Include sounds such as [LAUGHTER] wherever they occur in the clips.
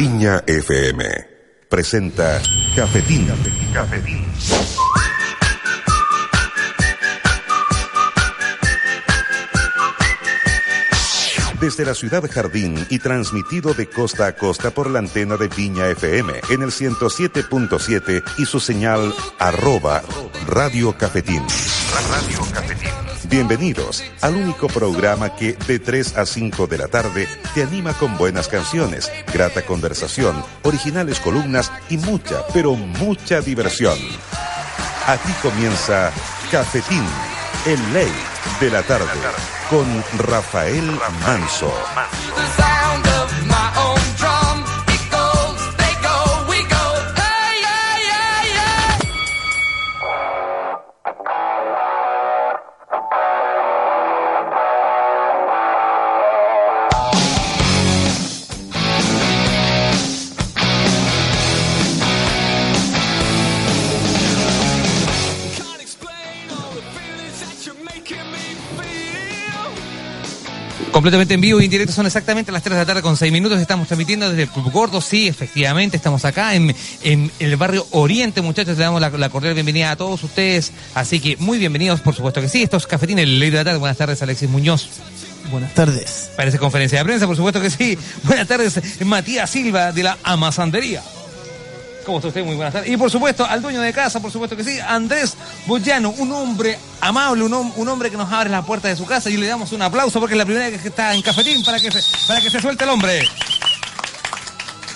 Viña FM presenta Cafetín. Cafetín. Desde la ciudad Jardín y transmitido de costa a costa por la antena de Viña FM en el 107.7 y su señal arroba Radio. Radio Cafetín. Bienvenidos al único programa que de 3 a 5 de la tarde te anima con buenas canciones, grata conversación, originales columnas y mucha, pero mucha diversión. Aquí comienza Cafetín, el ley de la tarde, con Rafael Manso. Completamente en vivo y en directo son exactamente las 3 de la tarde con 6 minutos. Estamos transmitiendo desde el Club Gordo. Sí, efectivamente, estamos acá en, en el barrio Oriente, muchachos. Le damos la, la, cordial bienvenida a todos ustedes. Así que muy bienvenidos, por supuesto que sí. Esto es Cafetín, el ley de la tarde. Buenas tardes, Alexis Muñoz. Buenas tardes. Parece conferencia de prensa, por supuesto que sí. Buenas tardes, Matías Silva de la Amazandería. ¿Cómo está usted? Muy buenas tardes. Y por supuesto, al dueño de casa, por supuesto que sí, Andrés Boyano, un hombre amable, un, un, hombre que nos abre la puerta de su casa y le damos un aplauso porque es la primera vez que está en cafetín para que se, para que se suelte el hombre.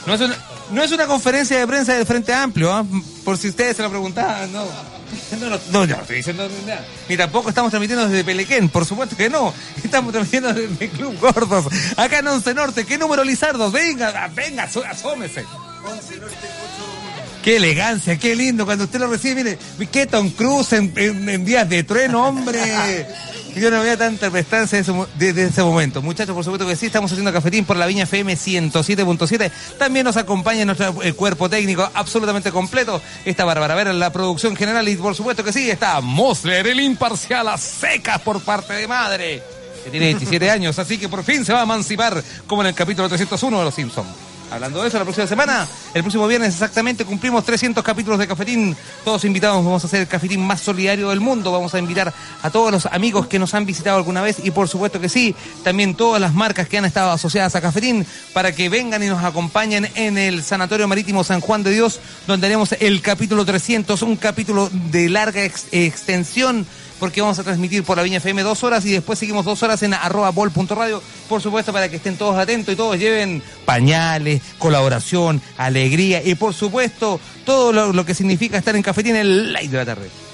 No es, una, no es una conferencia de prensa del Frente Amplio, ¿eh? por si ustedes se lo preguntaban, no. [LAUGHS] No, no, no, estoy diciendo nada. Ni tampoco estamos transmitiendo desde Pelequén, por supuesto que no. [LAUGHS] Estamos transmitiendo desde Club Gordos, acá en Once Norte. ¿Qué número, Lizardo? Venga, venga, asómese. 11 Norte, 8 Qué elegancia, qué lindo cuando usted lo recibe. Mire, qué Tom Cruise en, en, en días de trueno, hombre. [LAUGHS] Yo no veía tanta prestancia desde de, de ese momento. Muchachos, por supuesto que sí, estamos haciendo cafetín por la Viña FM 107.7. También nos acompaña nuestro el cuerpo técnico absolutamente completo. Está Bárbara Vera en la producción general y por supuesto que sí, está Mosler, el imparcial a secas por parte de madre. Que tiene 27 años, así que por fin se va a emancipar como en el capítulo 301 de Los Simpsons. Hablando de eso, la próxima semana, el próximo viernes exactamente, cumplimos 300 capítulos de Cafetín. Todos invitados, vamos a hacer el Cafetín más solidario del mundo. Vamos a invitar a todos los amigos que nos han visitado alguna vez y por supuesto que sí, también todas las marcas que han estado asociadas a Cafetín para que vengan y nos acompañen en el Sanatorio Marítimo San Juan de Dios, donde haremos el capítulo 300, un capítulo de larga ex extensión porque vamos a transmitir por la Viña FM dos horas y después seguimos dos horas en arroba bol.radio, por supuesto, para que estén todos atentos y todos lleven pañales, colaboración, alegría y por supuesto todo lo, que significa estar en Cafetín el light de la tarde.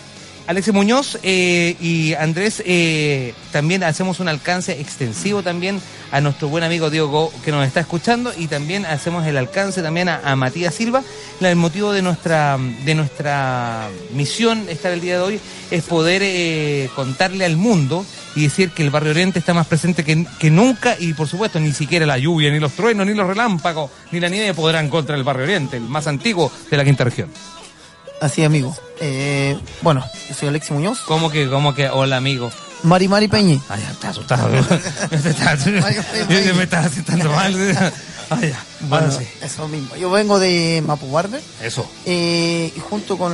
Alexis Muñoz eh, y Andrés eh, también hacemos un alcance extensivo también a nuestro buen amigo Diego que nos está escuchando y también hacemos el alcance también a, Matías Silva. El motivo de nuestra de nuestra misión estar el día de hoy es poder eh, contarle al mundo y decir que el Barrio Oriente está más presente que, que, nunca y por supuesto ni siquiera la lluvia, ni los truenos, ni los relámpagos, ni la nieve podrán contra el Barrio Oriente, el más antiguo de la quinta región. Así, amigo. Eh, bueno, yo soy Alexi Muñoz. ¿Cómo que, cómo que, hola, amigo? Mari Mari Peñi. Ay, está asustado. [LAUGHS] me estás [LAUGHS] asustando mal. [LAUGHS] Ay. Bueno, sí. eso mismo. Yo vengo de Mapu Barber. Eso. Eh, y junto con,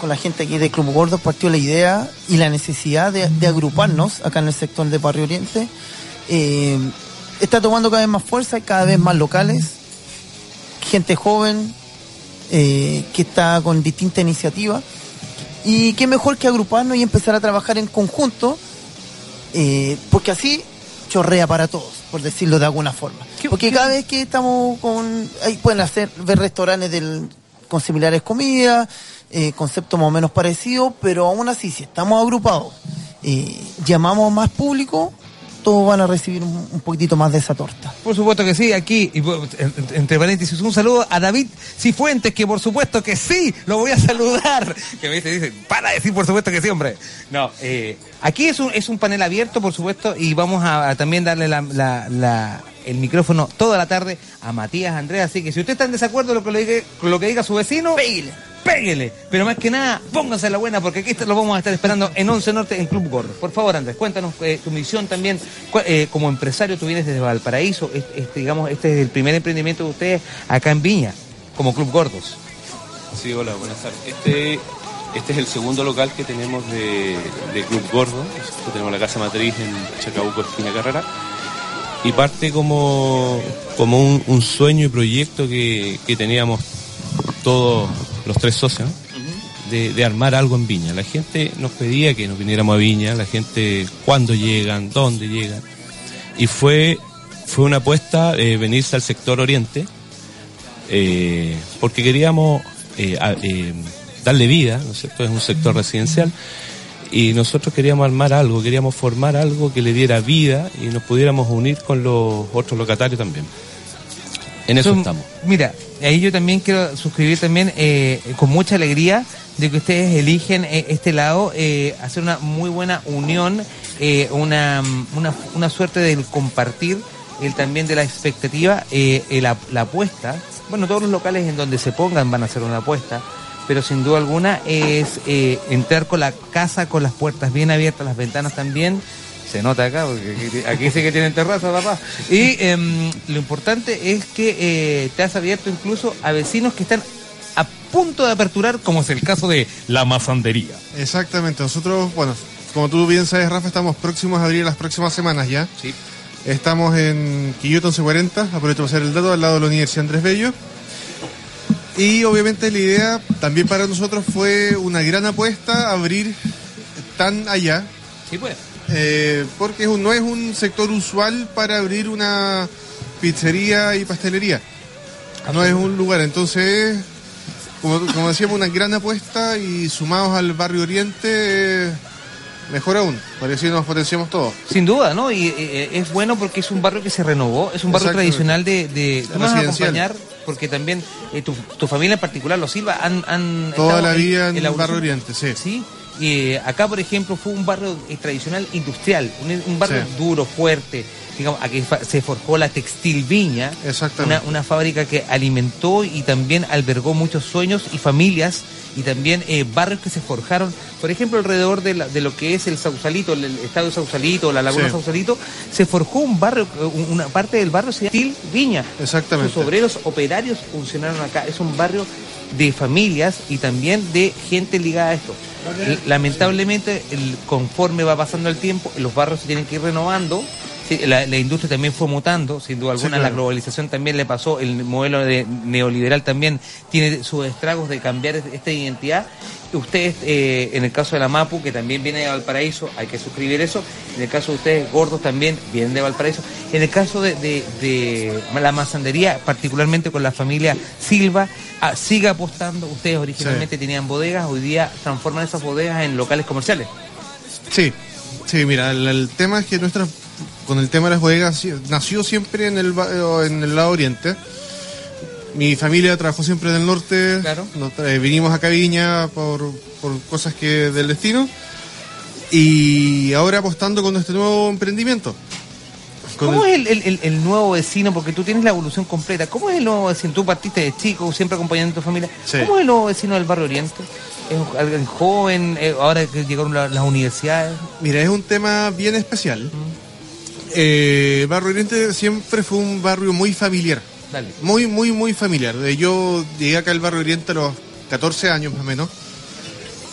con, la gente aquí de Club Gordo partió la idea y la necesidad de, de agruparnos acá en el sector de Barrio Oriente. Eh, está tomando cada vez más fuerza, cada vez más locales, gente joven, eh, que está con distintas iniciativas. Y qué mejor que agruparnos y empezar a trabajar en conjunto, eh, porque así chorrea para todos, por decirlo de alguna forma. Porque cada vez que estamos con... Ahí pueden hacer, ver restaurantes del, con similares comidas, eh, conceptos más o menos parecidos, pero aún así, si estamos agrupados, eh, llamamos más público, todos van a recibir un, poquitito más de esa torta. Por supuesto que sí, aquí, entre paréntesis, un saludo a David Cifuentes, que por supuesto que sí, lo voy a saludar. Que me dice, dice, para decir por supuesto que sí, hombre. No, eh, aquí es un, es un panel abierto, por supuesto, y vamos a, también darle la, la el micrófono toda la tarde a Matías Andrés. Así que si usted está en desacuerdo con lo que, le diga, con lo que diga su vecino, Pégale. péguele. Pero más que nada, pónganse la buena porque aquí lo vamos a estar esperando en 11 Norte en Club Gordo. Por favor, Andrés, cuéntanos eh, tu misión también. Eh, como empresario, tú vienes desde Valparaíso. Este, este, digamos, este es el primer emprendimiento de ustedes acá en Viña, como Club Gordos. Sí, hola, buenas tardes. Este, este es el segundo local que tenemos de, de Club Gordo. Nosotros tenemos la casa matriz en Chacabuco, esquina Carrera. Y parte como, como un, un sueño y proyecto que, que teníamos todos los tres socios, ¿no? de, de armar algo en Viña. La gente nos pedía que nos viniéramos a Viña, la gente cuándo llegan, dónde llegan. Y fue, fue una apuesta eh, venirse al sector oriente, eh, porque queríamos eh, eh, darle vida, ¿no es cierto? Es un sector residencial y nosotros queríamos armar algo, queríamos formar algo que le diera vida y nos pudiéramos unir con los otros locatarios también. En eso estamos. Mira, ahí yo también quiero suscribir también eh, con mucha alegría de que ustedes eligen eh, este lado, eh, hacer una muy buena unión, eh, una, una, una suerte del compartir, el también de la expectativa, eh, la, la apuesta. Bueno, todos los locales en donde se pongan van a hacer una apuesta, pero sin duda alguna es eh, entrar con la casa con las puertas bien abiertas, las ventanas también. Se nota acá, porque aquí, sí que tienen terraza, papá. Y em, lo importante es que eh, te has abierto incluso a vecinos que están a punto de aperturar, como es el caso de la mazandería. Exactamente, nosotros, bueno, como tú bien sabes, Rafa, estamos próximos a abrir las próximas semanas ya. Sí. Estamos en Quillota 1140, aprovecho para hacer el dato, al lado de la Universidad Andrés Bello. Y obviamente la idea también para nosotros fue una gran apuesta abrir tan allá, Sí, pues. eh, porque no es un sector usual para abrir una pizzería y pastelería. No es un lugar, entonces, como, como decíamos, una gran apuesta y sumados al barrio oriente, eh, mejor aún, parece que nos potenciamos todos. Sin duda, ¿no? Y eh, es bueno porque es un barrio que se renovó, es un barrio tradicional de... de ¿Tú me vas a acompañar? Porque también eh, tu, tu familia en particular, los Silva, han... han Toda la vida en la evolución. barrio oriente, sí. Sí. Y eh, acá, por ejemplo, fue un barrio eh, tradicional industrial, un, un barrio Sí. duro, fuerte. Digamos, aquí se forjó la Textil Viña, una, una fábrica que alimentó y también albergó muchos sueños y familias y también eh, barrios que se forjaron, por ejemplo, alrededor de, la- de lo que es el Sausalito, el, el estadio Sausalito, la laguna Sí. Sausalito, se forjó un barrio, eh, un- una parte del barrio se llama Textil Viña. Exactamente. Sus obreros operarios funcionaron acá. Es un barrio de familias y también de gente ligada a esto. Lamentablemente, el, conforme va pasando el tiempo, los barrios se tienen que ir renovando. Sí, La, la industria también fue mutando, sin duda Sí, alguna. claro. La globalización también le pasó. El modelo de- neoliberal también tiene sus estragos de cambiar es- esta identidad. Ustedes, eh, en el caso de la MAPU, que también viene de Valparaíso, hay que suscribir eso. En el caso de ustedes, gordos, también vienen de Valparaíso. En el caso de, de- de la mazandería, particularmente con la familia Silva, ah, sigue apostando. Ustedes originalmente tenían bodegas, hoy día transforman esas bodegas en locales comerciales. Sí, sí, mira, el, el tema es que nuestra, con el tema de las bodegas, nació siempre en el, ba- en el lado oriente. Mi familia trabajó siempre en el norte. Claro. Nos tra- vinimos a Viña por, por cosas que del destino. Y ahora apostando con este nuevo emprendimiento. ¿Cómo el- es el, el- nuevo vecino? Porque tú tienes la evolución completa. ¿Cómo es el nuevo vecino? Tú partiste de chico, siempre acompañando a tu familia. Sí. ¿Cómo es el nuevo vecino del barrio Oriente? ¿Es alguien joven? Eh, ahora que llegaron la- las universidades. Mira, es un tema bien especial. Eh, Barrio Oriente siempre fue un barrio muy familiar. Dale. Muy, muy, muy familiar. Eh, Yo llegué acá al barrio Oriente a los 14 años más o menos.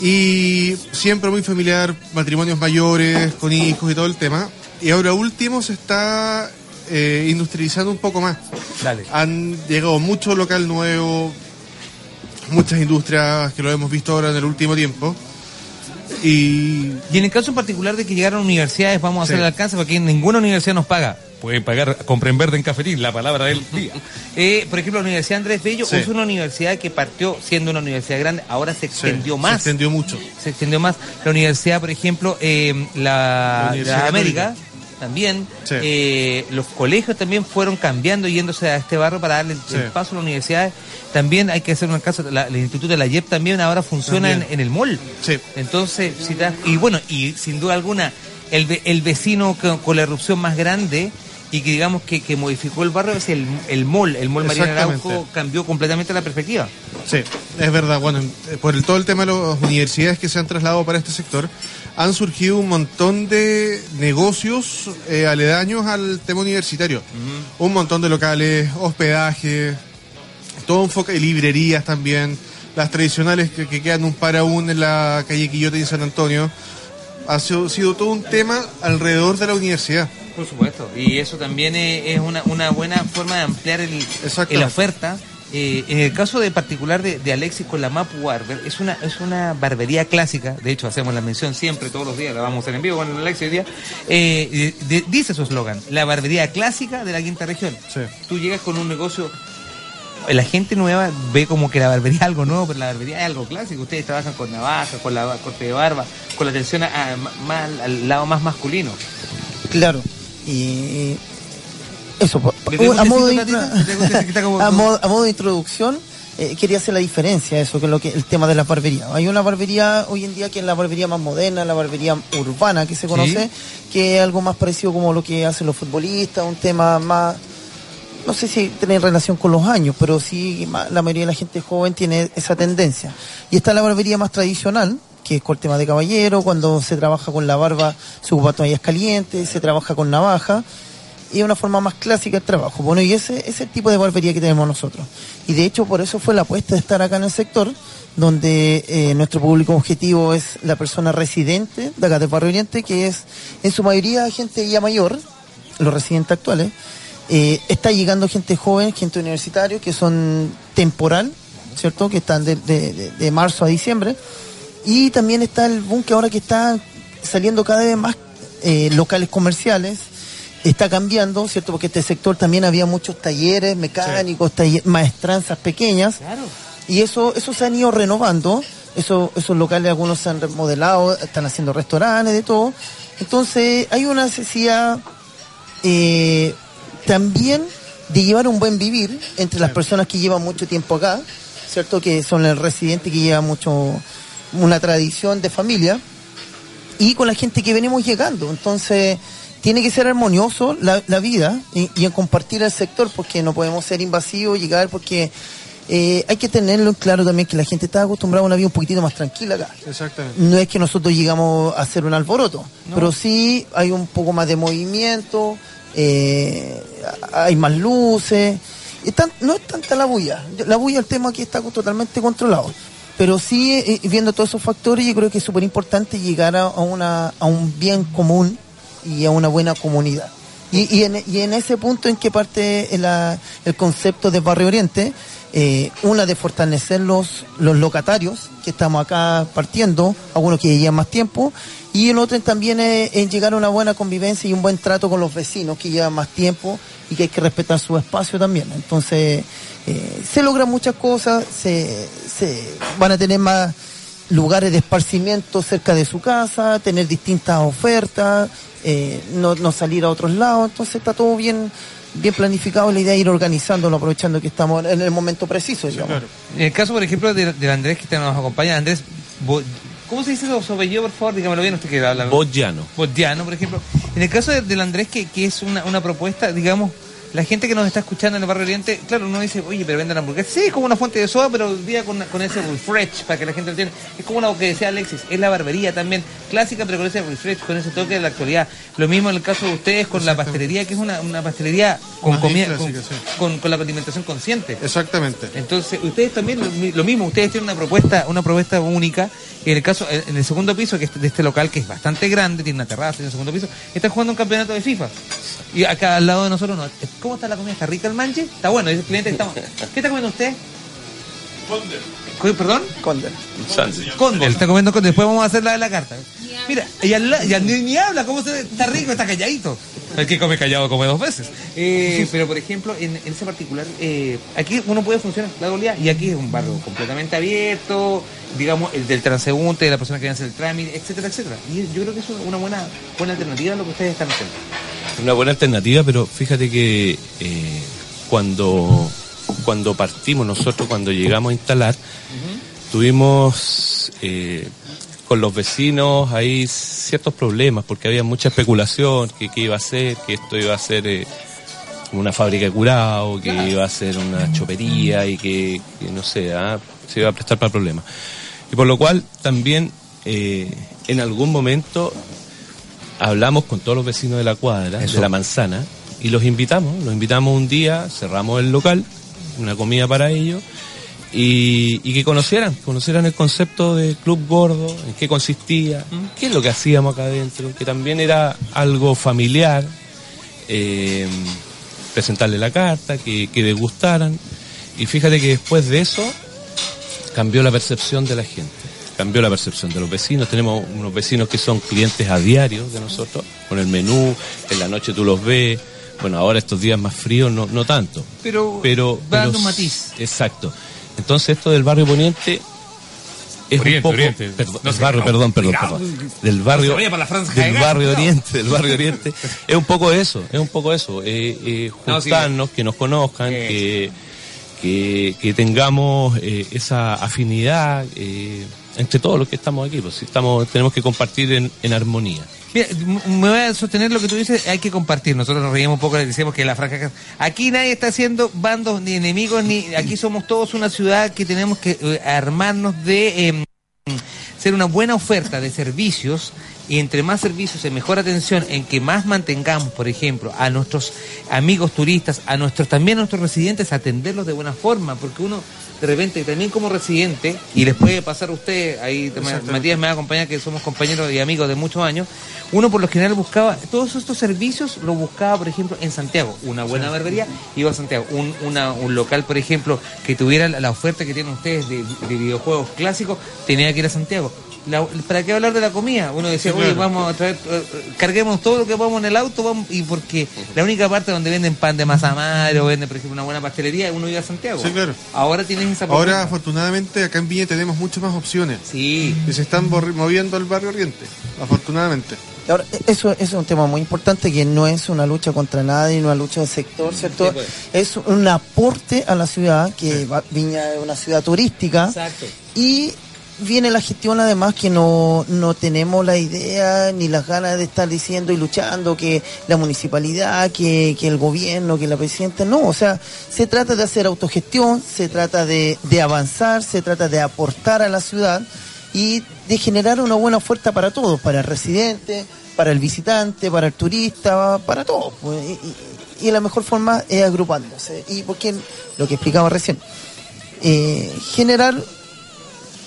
Y siempre muy familiar, matrimonios mayores, con hijos y todo el tema. Y ahora último se está eh, industrializando un poco más. Dale. Han llegado mucho local nuevo, muchas industrias que lo hemos visto ahora en el último tiempo. Y Y en el caso en particular de que llegaron universidades, vamos a hacer Sí. el alcance porque ninguna universidad nos paga. Pueden pagar, compren verde en cafetín, la palabra del [LAUGHS] día. Eh, por ejemplo, la Universidad Andrés Bello Sí. es una universidad que partió siendo una universidad grande, ahora se extendió se más. extendió mucho. se extendió más. La universidad, por ejemplo, eh, la, La Católica. También. Sí. Eh, los colegios también fueron cambiando, yéndose a este barrio para darle el, Sí. el paso a la universidad. También hay que hacer un caso, la- el Instituto de la YEP también ahora funciona en, También. en el mall. Sí. Entonces, si te y bueno, y sin duda alguna, el, el vecino con, con la erupción más grande y que digamos que, que modificó el barrio es el, el mall, el mall Exactamente. Arauco cambió completamente la perspectiva. Sí, es verdad. Bueno, eh, por el, todo el tema de las universidades que se han trasladado para este sector, han surgido un montón de negocios eh, aledaños al tema universitario. Un montón de locales, hospedaje, todo enfoque de librerías también, las tradicionales que, que quedan un para un en la calle Quillote y en San Antonio. Ha sido, sido todo un tema alrededor de la universidad. Por supuesto, y eso también es, una, una buena forma de ampliar el, el oferta. Eh, en el caso de particular de, de Alexis con la Mapu Barber, es una, es una barbería clásica, de hecho hacemos la mención siempre, todos los días, la vamos a hacer en vivo con Alexis hoy día, eh, de- de- dice su eslogan, la barbería clásica de la quinta región. Sí. Tú llegas con un negocio, la gente nueva ve como que la barbería es algo nuevo, pero la barbería es algo clásico, ustedes trabajan con navaja, con la corte de barba, con la atención a- a- más, al lado más masculino. Claro. Y eso, po- ¿Le tengo [LAUGHS] a, modo de, introducción, eh, quería hacer la diferencia, eso que es lo que el tema de la barbería. Hay una barbería hoy en día que es la barbería más moderna, la barbería urbana que se conoce, que es algo más parecido como lo que hacen los futbolistas, un tema más no sé si tiene relación con los años, pero sí la mayoría de la gente joven tiene esa tendencia. Y está la barbería más tradicional, que es con el tema de caballero, cuando se trabaja con la barba, se ocupa toallas calientes, se trabaja con navaja, y una forma más clásica el trabajo. Bueno, y ese ese es el tipo de barbería que tenemos nosotros. Y de hecho, por eso fue la apuesta de estar acá en el sector, donde eh, nuestro público objetivo es la persona residente de acá del Barrio Oriente, que es en su mayoría gente ya mayor, los residentes actuales. Eh, está llegando gente joven, gente universitaria, que son temporal, ¿cierto? Que están de- de- de marzo a diciembre. Y también está el boom que ahora que está saliendo cada vez más eh, locales comerciales. Está cambiando, ¿cierto? Porque este sector también había muchos talleres mecánicos, taller- maestranzas pequeñas. Claro. Y eso, eso se han ido renovando. Eso, esos locales algunos se han remodelado, están haciendo restaurantes, de todo. Entonces hay una necesidad eh, también de llevar un buen vivir entre las personas que llevan mucho tiempo acá, ¿cierto? Que son el residente que lleva mucho, una tradición de familia, y con la gente que venimos llegando. Entonces, tiene que ser armonioso la, la vida y, y en compartir el sector, porque no podemos ser invasivos, llegar, porque eh, hay que tenerlo en claro también que la gente está acostumbrada a una vida un poquitito más tranquila acá. Exactamente. No es que nosotros llegamos a hacer un alboroto, pero sí hay un poco más de movimiento, eh, hay más luces. Y tan- no es tanta la bulla. La bulla, el tema aquí está totalmente controlado. Pero sí, eh, viendo todos esos factores, yo creo que es súper importante llegar a, a una, a un bien común y a una buena comunidad. Y, y, en, y en ese punto en que parte el concepto de Barrio Oriente, eh, una de fortalecer los, los locatarios, que estamos acá partiendo, algunos que llevan más tiempo, y el otro también es, es llegar a una buena convivencia y un buen trato con los vecinos que llevan más tiempo y que hay que respetar su espacio también. Entonces, eh, se logran muchas cosas, se, se van a tener más lugares de esparcimiento cerca de su casa, tener distintas ofertas, eh, no, no salir a otros lados, entonces está todo bien bien planificado, la idea es ir organizándolo, aprovechando que estamos en el momento preciso, digamos. claro. En el caso, por ejemplo, de- del Andrés que nos acompaña, Andrés, ¿cómo se dice su apellido, por favor? Dígamelo bien, usted que habla. Boyano. Bodiano, por ejemplo. En el caso de- del Andrés, que, que es una, una propuesta, digamos, la gente que nos está escuchando en el barrio Oriente, claro, uno dice, oye, pero venden hamburguesas. Sí, es como una fuente de soda, pero día con, con ese refresh, para que la gente lo entienda. Es como lo que decía Alexis, es la barbería también, clásica, pero con ese refresh, con ese toque de la actualidad. Lo mismo en el caso de ustedes con la pastelería, que es una, una pastelería con Más comida, con, sí. con- con la alimentación consciente. Exactamente. Entonces, ustedes también lo, lo mismo, ustedes tienen una propuesta, una propuesta única. En el caso, en el segundo piso que es de este local que es bastante grande, tiene una terraza, tiene un segundo piso, están jugando un campeonato de FIFA. Y acá al lado de nosotros no. ¿Cómo está la comida? ¿Está rica el manche? Está bueno, dice el cliente que estamos. ¿Qué está comiendo usted? Condel. ¿Perdón? Condel. Condel, está comiendo Condel. Después vamos a hacer la de la carta. Mira, y al la- y al- ni, ni habla, ¿cómo se Está rico, está calladito. El que come callado come dos veces. Eh, pero, por ejemplo, en, en ese particular, eh, aquí uno puede funcionar la dualidad y aquí es un barrio completamente abierto, digamos, el del transeúnte, de la persona que hacer el trámite, etcétera, etcétera. Y yo creo que es una buena, buena alternativa a lo que ustedes están haciendo. Una buena alternativa, pero fíjate que eh, cuando, cuando partimos nosotros, cuando llegamos a instalar, tuvimos eh, con los vecinos hay ciertos problemas porque había mucha especulación, que qué iba a ser, que esto iba a ser eh, una fábrica de curado, que iba a ser una chopería y que, que no sé, ah, se iba a prestar para problemas. Y por lo cual también eh, en algún momento hablamos con todos los vecinos de la cuadra, de la manzana, y los invitamos, los invitamos un día, cerramos el local, una comida para ellos, y, y que conocieran, conocieran el concepto de Club Gordo, en qué consistía, qué es lo que hacíamos acá adentro, que también era algo familiar, eh, presentarle la carta, que, que degustaran, y fíjate que después de eso cambió la percepción de la gente, cambió la percepción de los vecinos, tenemos unos vecinos que son clientes a diario de nosotros, con el menú, en la noche tú los ves, bueno, ahora estos días más fríos no, no tanto. Pero, pero, va dando pero un matiz. Exacto. Entonces esto del barrio Poniente es Oriente, un poco Oriente. perdón, No del sé, barrio, no, perdón, perdón. Del barrio para la franja de del barrio. Oriente, del barrio Oriente. [LAUGHS] Es un poco eso, es un poco eso, eh, eh, No, sí, juntarnos, que nos conozcan, Eh. que, que, que tengamos eh, esa afinidad eh, entre todos los que estamos aquí, pues estamos tenemos que compartir en, en armonía. Mira, me voy a sostener lo que tú dices, hay que compartir. Nosotros nos reímos un poco, le decimos que la franja... Aquí nadie está haciendo bandos ni enemigos, ni aquí somos todos una ciudad que tenemos que eh, armarnos de em, ser una buena oferta de servicios y entre más servicios y mejor atención en que más mantengamos, por ejemplo, a nuestros amigos turistas, a nuestros también a nuestros residentes, atenderlos de buena forma, porque uno de repente también como residente, y les puede pasar a usted, ahí Matías me va a acompañar, que somos compañeros y amigos de muchos años, uno por lo general buscaba, todos estos servicios lo buscaba, por ejemplo, en Santiago, una buena barbería, iba a Santiago, un, una- un local, por ejemplo, que tuviera la, la oferta que tienen ustedes de, de videojuegos clásicos, tenía que ir a Santiago. La- ¿Para qué hablar de la comida? Uno decía, Sí, oye, claro. vamos a traer, eh, carguemos todo lo que podamos en el auto, vamos, y porque la única parte donde venden pan de masa madre o venden, por ejemplo, una buena pastelería, uno iba a Santiago. Sí, claro. Ahora tienes esa Ahora, afortunadamente, acá en Viña tenemos muchas más opciones. Sí. Y se están moviendo al barrio Oriente, afortunadamente. Ahora, eso, eso es un tema muy importante que no es una lucha contra nadie, no es una lucha de sector, ¿cierto? Sí, pues. Es un aporte a la ciudad, que va- Viña es una ciudad turística. Exacto. Y viene la gestión además que no, no tenemos la idea ni las ganas de estar diciendo y luchando que la municipalidad, que, que el gobierno, que la presidenta, no, o sea, se trata de hacer autogestión, se trata de, de avanzar, se trata de aportar a la ciudad y de generar una buena oferta para todos, para el residente, para el visitante, para el turista, para todos. pues, y, y- la mejor forma es agrupándose. Y porque lo que explicaba recién, eh, generar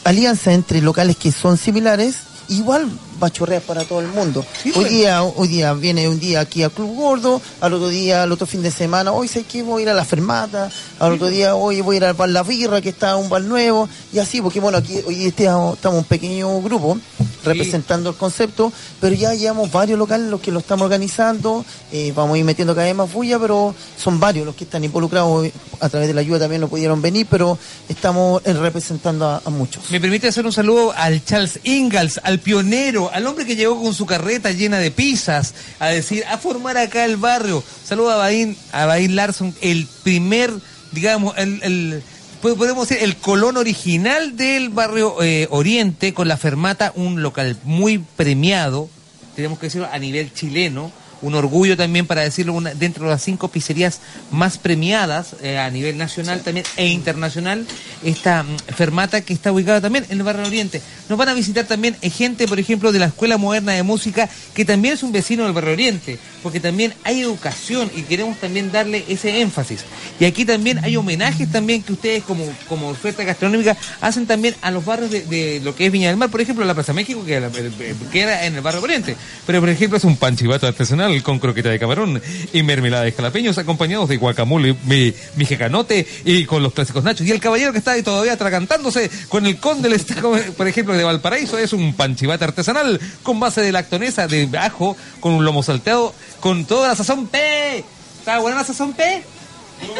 alianza entre locales que son similares, igual chorrear para todo el mundo. Sí, hoy pues. día, hoy día viene un día aquí a Club Gordo, al otro día, al otro fin de semana, hoy sé que voy a ir a la fermata, al otro día hoy voy a ir al bar La Birra, que está un bar nuevo, y así, porque bueno, aquí hoy estamos, estamos un pequeño grupo representando el concepto, pero ya llevamos varios locales los que lo estamos organizando, eh, vamos a ir metiendo cada vez más bulla, pero son varios los que están involucrados, a través de la ayuda también no pudieron venir, pero estamos eh, representando a- a muchos. Me permite hacer un saludo al Charles Ingalls, al pionero, al hombre que llegó con su carreta llena de pizzas a decir, a formar acá el barrio. Saludo a Bain, a Larson, el primer, digamos, el, el- po- podemos decir, el colón original del barrio eh, Oriente, con la Fermata, un local muy premiado, tenemos que decirlo, a nivel chileno. Un orgullo también para decirlo, una, dentro de las cinco pizzerías más premiadas eh, a nivel nacional también e internacional, esta mm, fermata que está ubicada también en el barrio Oriente. Nos van a visitar también eh, gente, por ejemplo, de la Escuela Moderna de Música, que también es un vecino del barrio Oriente, porque también hay educación y queremos también darle ese énfasis. Y aquí también hay homenajes también que ustedes como, como oferta gastronómica hacen también a los barrios de, de lo que es Viña del Mar, por ejemplo, la Plaza México, que, era- el- que era en el barrio Oriente. Pero, por ejemplo, es un panchivato artesanal con croqueta de camarón y mermelada de jalapeños acompañados de guacamole, mi, mijecanote y con los clásicos nachos. Y el caballero que está ahí todavía atragantándose con el conde, del est- [LAUGHS] por ejemplo, de Valparaíso, es un panchivate artesanal con base de lactonesa, de ajo, con un lomo salteado, con toda la sazón P. ¿Está buena la sazón P?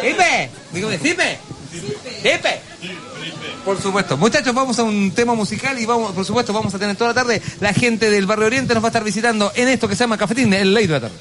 ¡Pipe! Digo, ¡Pipe! ¡Pipe! Por supuesto. Muchachos, vamos a un tema musical y vamos, por supuesto, vamos a tener toda la tarde. La gente del Barrio Oriente nos va a estar visitando en esto que se llama Cafetín, el ley de la tarde.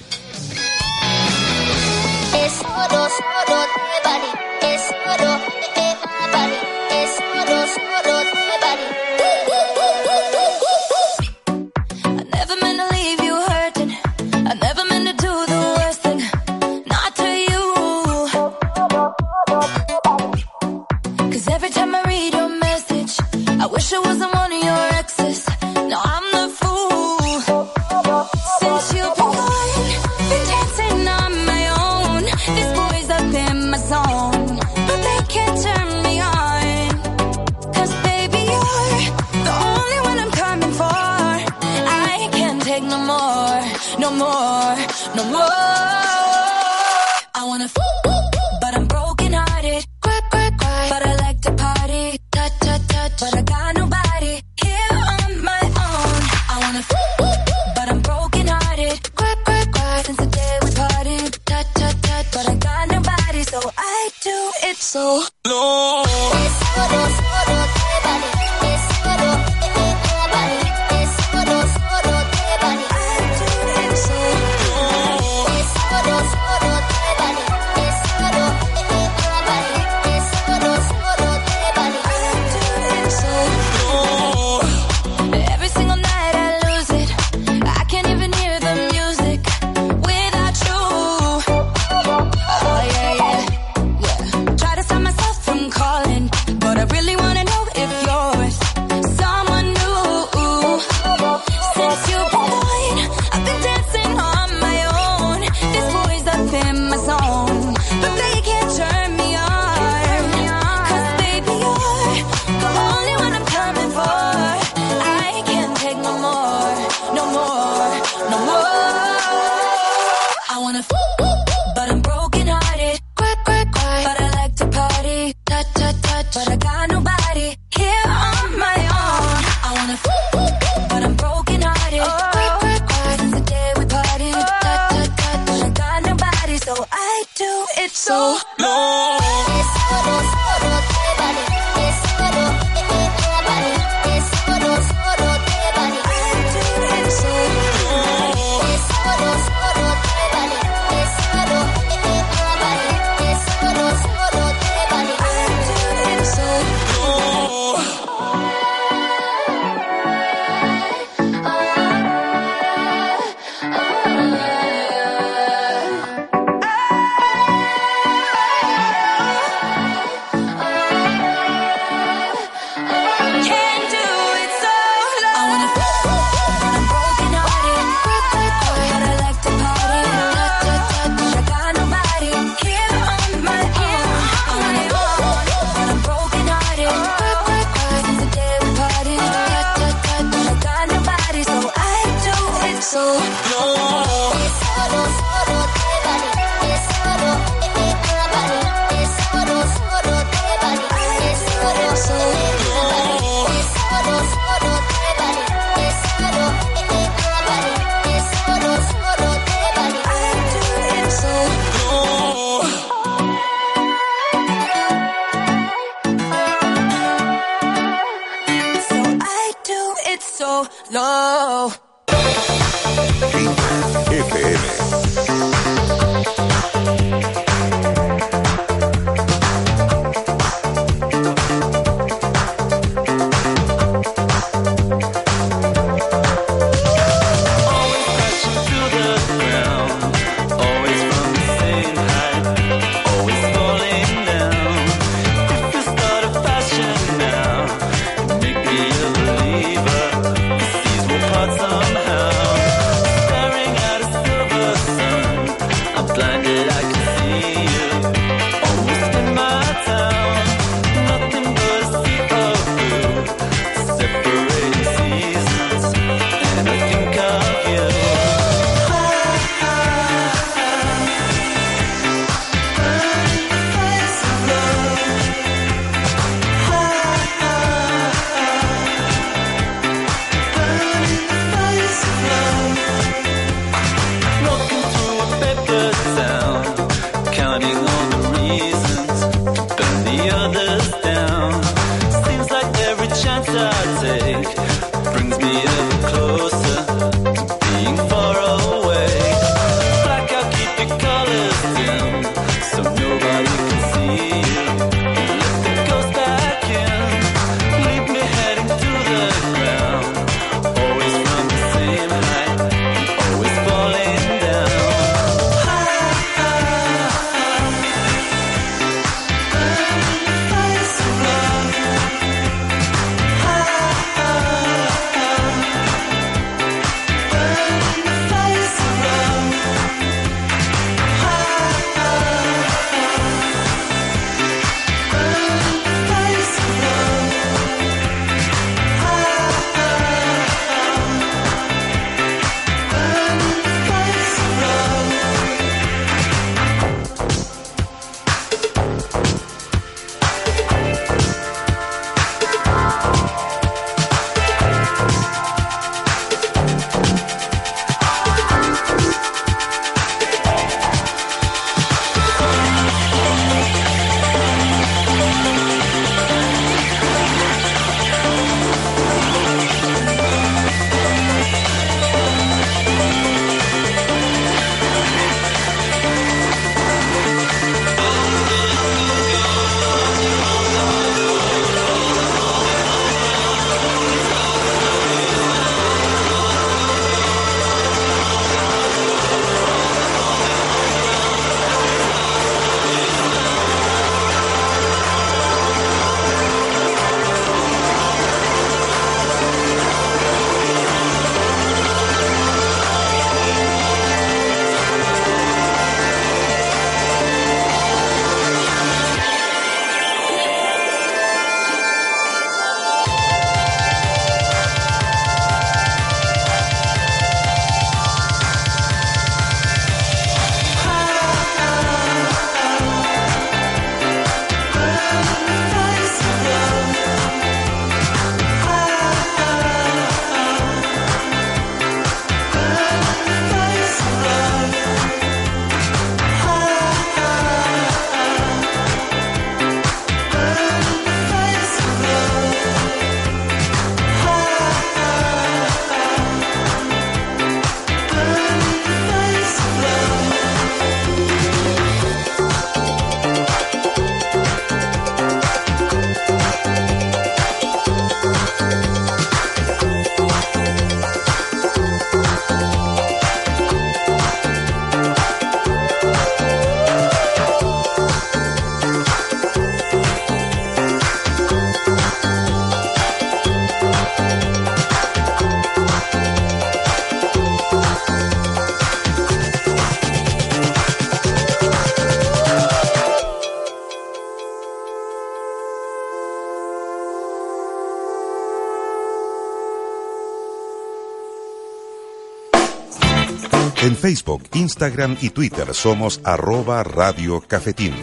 Facebook, Instagram y Twitter somos arroba Radio Cafetín.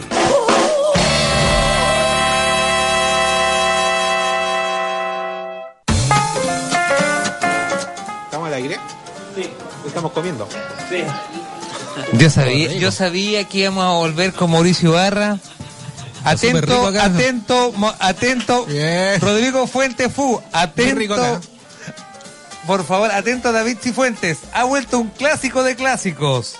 ¿Estamos al aire? Sí. Estamos comiendo. Yo sabía, yo sabía que íbamos a volver con Mauricio rico Atento, atento, atento. Bien. Rodrigo Fuentes Fu, atento. rico acá. Por favor, atento a David Cifuentes. Ha vuelto un clásico de clásicos.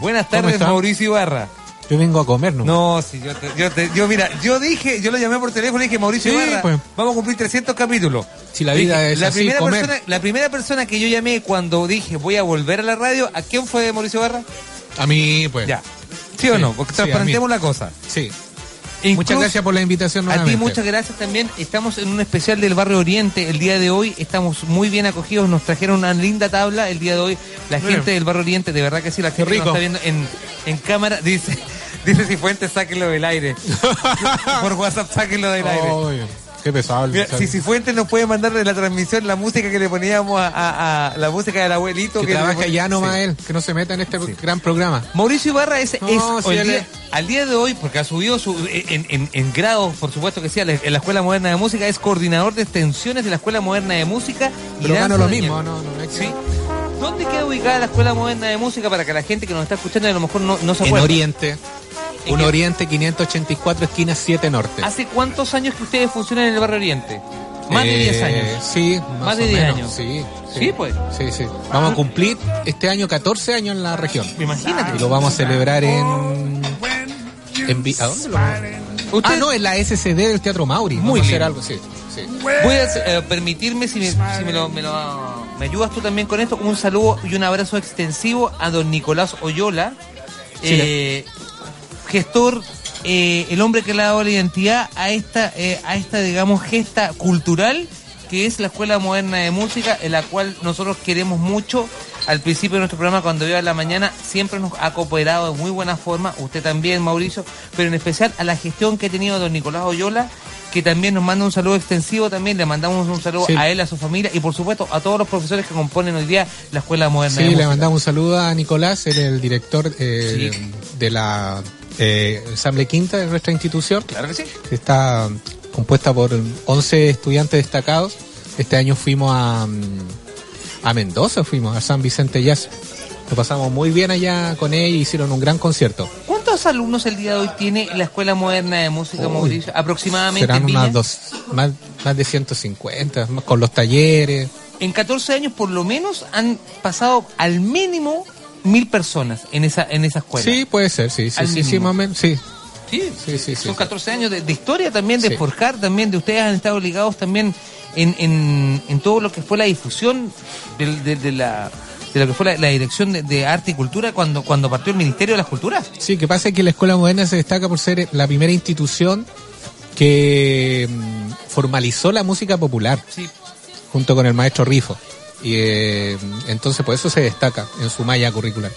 Buenas Mm. ¿Cómo tardes? Mauricio Ibarra. Yo vengo a comer, ¿no? No, sí, yo, te- yo, te- yo, mira, yo dije, yo lo llamé por teléfono y dije, Mauricio Sí, Ibarra, pues. vamos a cumplir 300 capítulos. Si la vida Dije, es la así, primera comer. persona, la primera persona que yo llamé cuando dije voy a volver a la radio, ¿a quién fue Mauricio Ibarra? A mí, pues. Ya. ¿Sí o no? Porque sí, transparentemos la cosa. Sí. Incluso- Muchas gracias por la invitación A nuevamente. ti muchas gracias también. Estamos en un especial del Barrio Oriente el día de hoy. Estamos muy bien acogidos. Nos trajeron una linda tabla el día de hoy. La gente del Barrio Oriente, de verdad que sí, la gente que rico. nos está viendo en, en cámara, [LAUGHS] dice, dice si Fuentes, sáquenlo del aire. [LAUGHS] Por WhatsApp, sáquenlo del aire. Qué pesado. el Mira, si Cifuentes nos puede mandar de la transmisión la música que le poníamos a, la música del abuelito. Que, que trabaja ya nomás sí. él, que no se meta en este gran programa. Mauricio Ibarra es, no, es al, día, de hoy, porque ha subido su, en, en, en grados, por supuesto que sí, en la Escuela Moderna de Música, es coordinador de extensiones de la Escuela Moderna de Música. Y Pero gano lo mismo, no, no, ¿Dónde queda ubicada la Escuela Moderna de Música para que la gente que nos está escuchando a lo mejor no, no se acuerde? En Oriente. Un Oriente 584, esquina 7 Norte. ¿Hace cuántos años que ustedes funcionan en el barrio Oriente? Más de eh, 10 años. Sí, más, de 10 años. Sí, sí, pues. Sí, sí. Vamos a ah. cumplir este año 14 años en la región. Imagínate. Y lo vamos a celebrar en. en... ¿A dónde lo ¿Usted? Ah, no, en la SCD del Teatro Mauri. Muy bien. A Voy a eh, permitirme, si, me, lo, me, lo, me ayudas tú también con esto, un saludo y un abrazo extensivo a don Nicolás Oyola. Eh, gestor, eh, el hombre que le ha dado la identidad a esta, eh, a esta, digamos, gesta cultural que es la Escuela Moderna de Música, en la cual nosotros queremos mucho. Al principio de nuestro programa, cuando iba a la mañana, siempre nos ha cooperado de muy buena forma, usted también, Mauricio, pero en especial a la gestión que ha tenido don Nicolás Oyola, que también nos manda un saludo extensivo, también le mandamos un saludo Sí. a él, a su familia y por supuesto a todos los profesores que componen hoy día la Escuela Moderna de Sí, le Música. mandamos un saludo a Nicolás, él es el director eh, Sí. de la eh, Ensamble Quinta de nuestra institución. Claro que sí. está compuesta por 11 estudiantes destacados. Este año fuimos a, mm, a Mendoza, fuimos a San Vicente Jazz. Lo pasamos muy bien allá con ellos, hicieron un gran concierto. ¿Cuántos alumnos el día de hoy tiene la Escuela Moderna de Música, Uy, Mauricio? Aproximadamente Serán unas dos, más, más de 150, más con los talleres. En 14 años por lo menos han pasado al mínimo mil personas en esa en esa escuela. Sí, puede ser, sí, sí, sí, sí, más o menos, sí. Sí, Sí, sí, sí, son sí. 14 años de, de historia también, de forjar también, de ustedes han estado ligados también en, en, en todo lo que fue la difusión de, de la de lo que fue la, la dirección de, de arte y cultura cuando cuando partió el Ministerio de las Culturas. Sí, que pasa es que la Escuela Moderna se destaca por ser la primera institución que mm, formalizó la música popular. Sí. junto con el maestro Rifo. Y eh, entonces por eso se destaca en su malla curricular.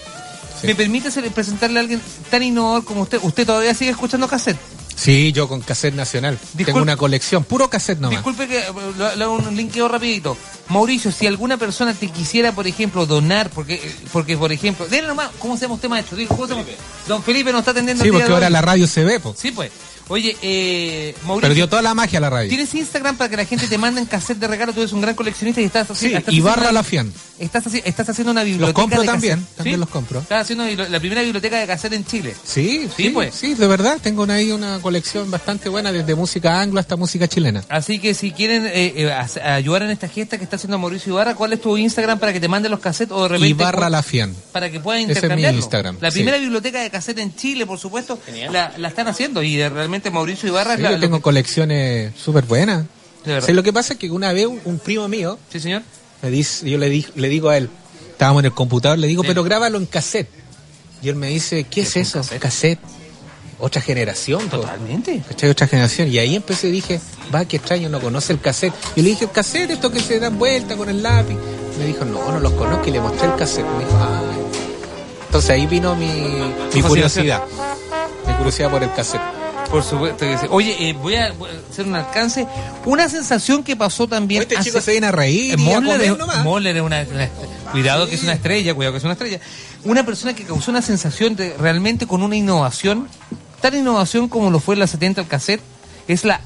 Sí. ¿Me permite presentarle a alguien tan innovador como usted? ¿Usted todavía sigue escuchando cassette? Sí, yo con cassette nacional. Disculpe- Tengo una colección, puro cassette nomás. Disculpe que eh, le hago un linkeo rapidito. Mauricio, si alguna persona te quisiera, por ejemplo, donar, porque, eh, porque por ejemplo, denle nomás, ¿cómo se llama usted, maestro? Diga, ¿cómo se llama? Don Felipe nos está atendiendo Sí, el día porque de ahora hoy. la radio se ve, pues. Sí, pues. Oye, eh, Mauricio, Perdió toda la magia la radio. ¿tienes Instagram para que la gente te mande en cassette de regalo? Tú eres un gran coleccionista y estás así. Sí, estás y haciendo barra una- la fian. Estás, estás haciendo una biblioteca compro de también, cassette, también ¿sí? los compro. Estás haciendo la primera biblioteca de cassette en Chile. Sí, Sí, sí, pues. sí, de verdad. Tengo una- ahí una colección bastante buena, desde música anglo hasta música chilena. Así que si quieren eh, eh, ayudar en esta gesta que está haciendo Mauricio Ibarra, ¿cuál es tu Instagram para que te mande los cassettes o de repente Y barra la fian. para que puedan Ese es mi intercambiarlo? Instagram, La sí. primera biblioteca de cassette en Chile, por supuesto, la, la están haciendo y de- realmente Mauricio Ibarra es Sí, la- yo tengo que- colecciones súper buenas. De lo que pasa es que una vez un, un primo mío, Sí, señor. me dice, yo le, di- le digo a él, estábamos en el computador, le digo, Sí. pero grábalo en cassette. Y él me dice, ¿qué es eso? cassette? Cassette. Otra generación. po. Totalmente. ¿Cachai? Otra generación. Y ahí empecé y dije, va, qué extraño, no conoce el cassette. Y le dije, el cassette, esto que se dan vuelta con el lápiz. Me dijo, no, no los conozco. Y le mostré el cassette. Me dijo, ay. Entonces ahí vino mi, mi curiosidad. Mi curiosidad por el cassette. Por supuesto que sí. Oye, eh, voy, a, voy a hacer un alcance. Una sensación que pasó también Este hace- chico se viene a reír Eh, Moller es, es una... Cuidado que es una estrella, cuidado que es una estrella. Una persona que causó una sensación de realmente con una innovación, tan innovación como lo fue en la 70 al cassette, es la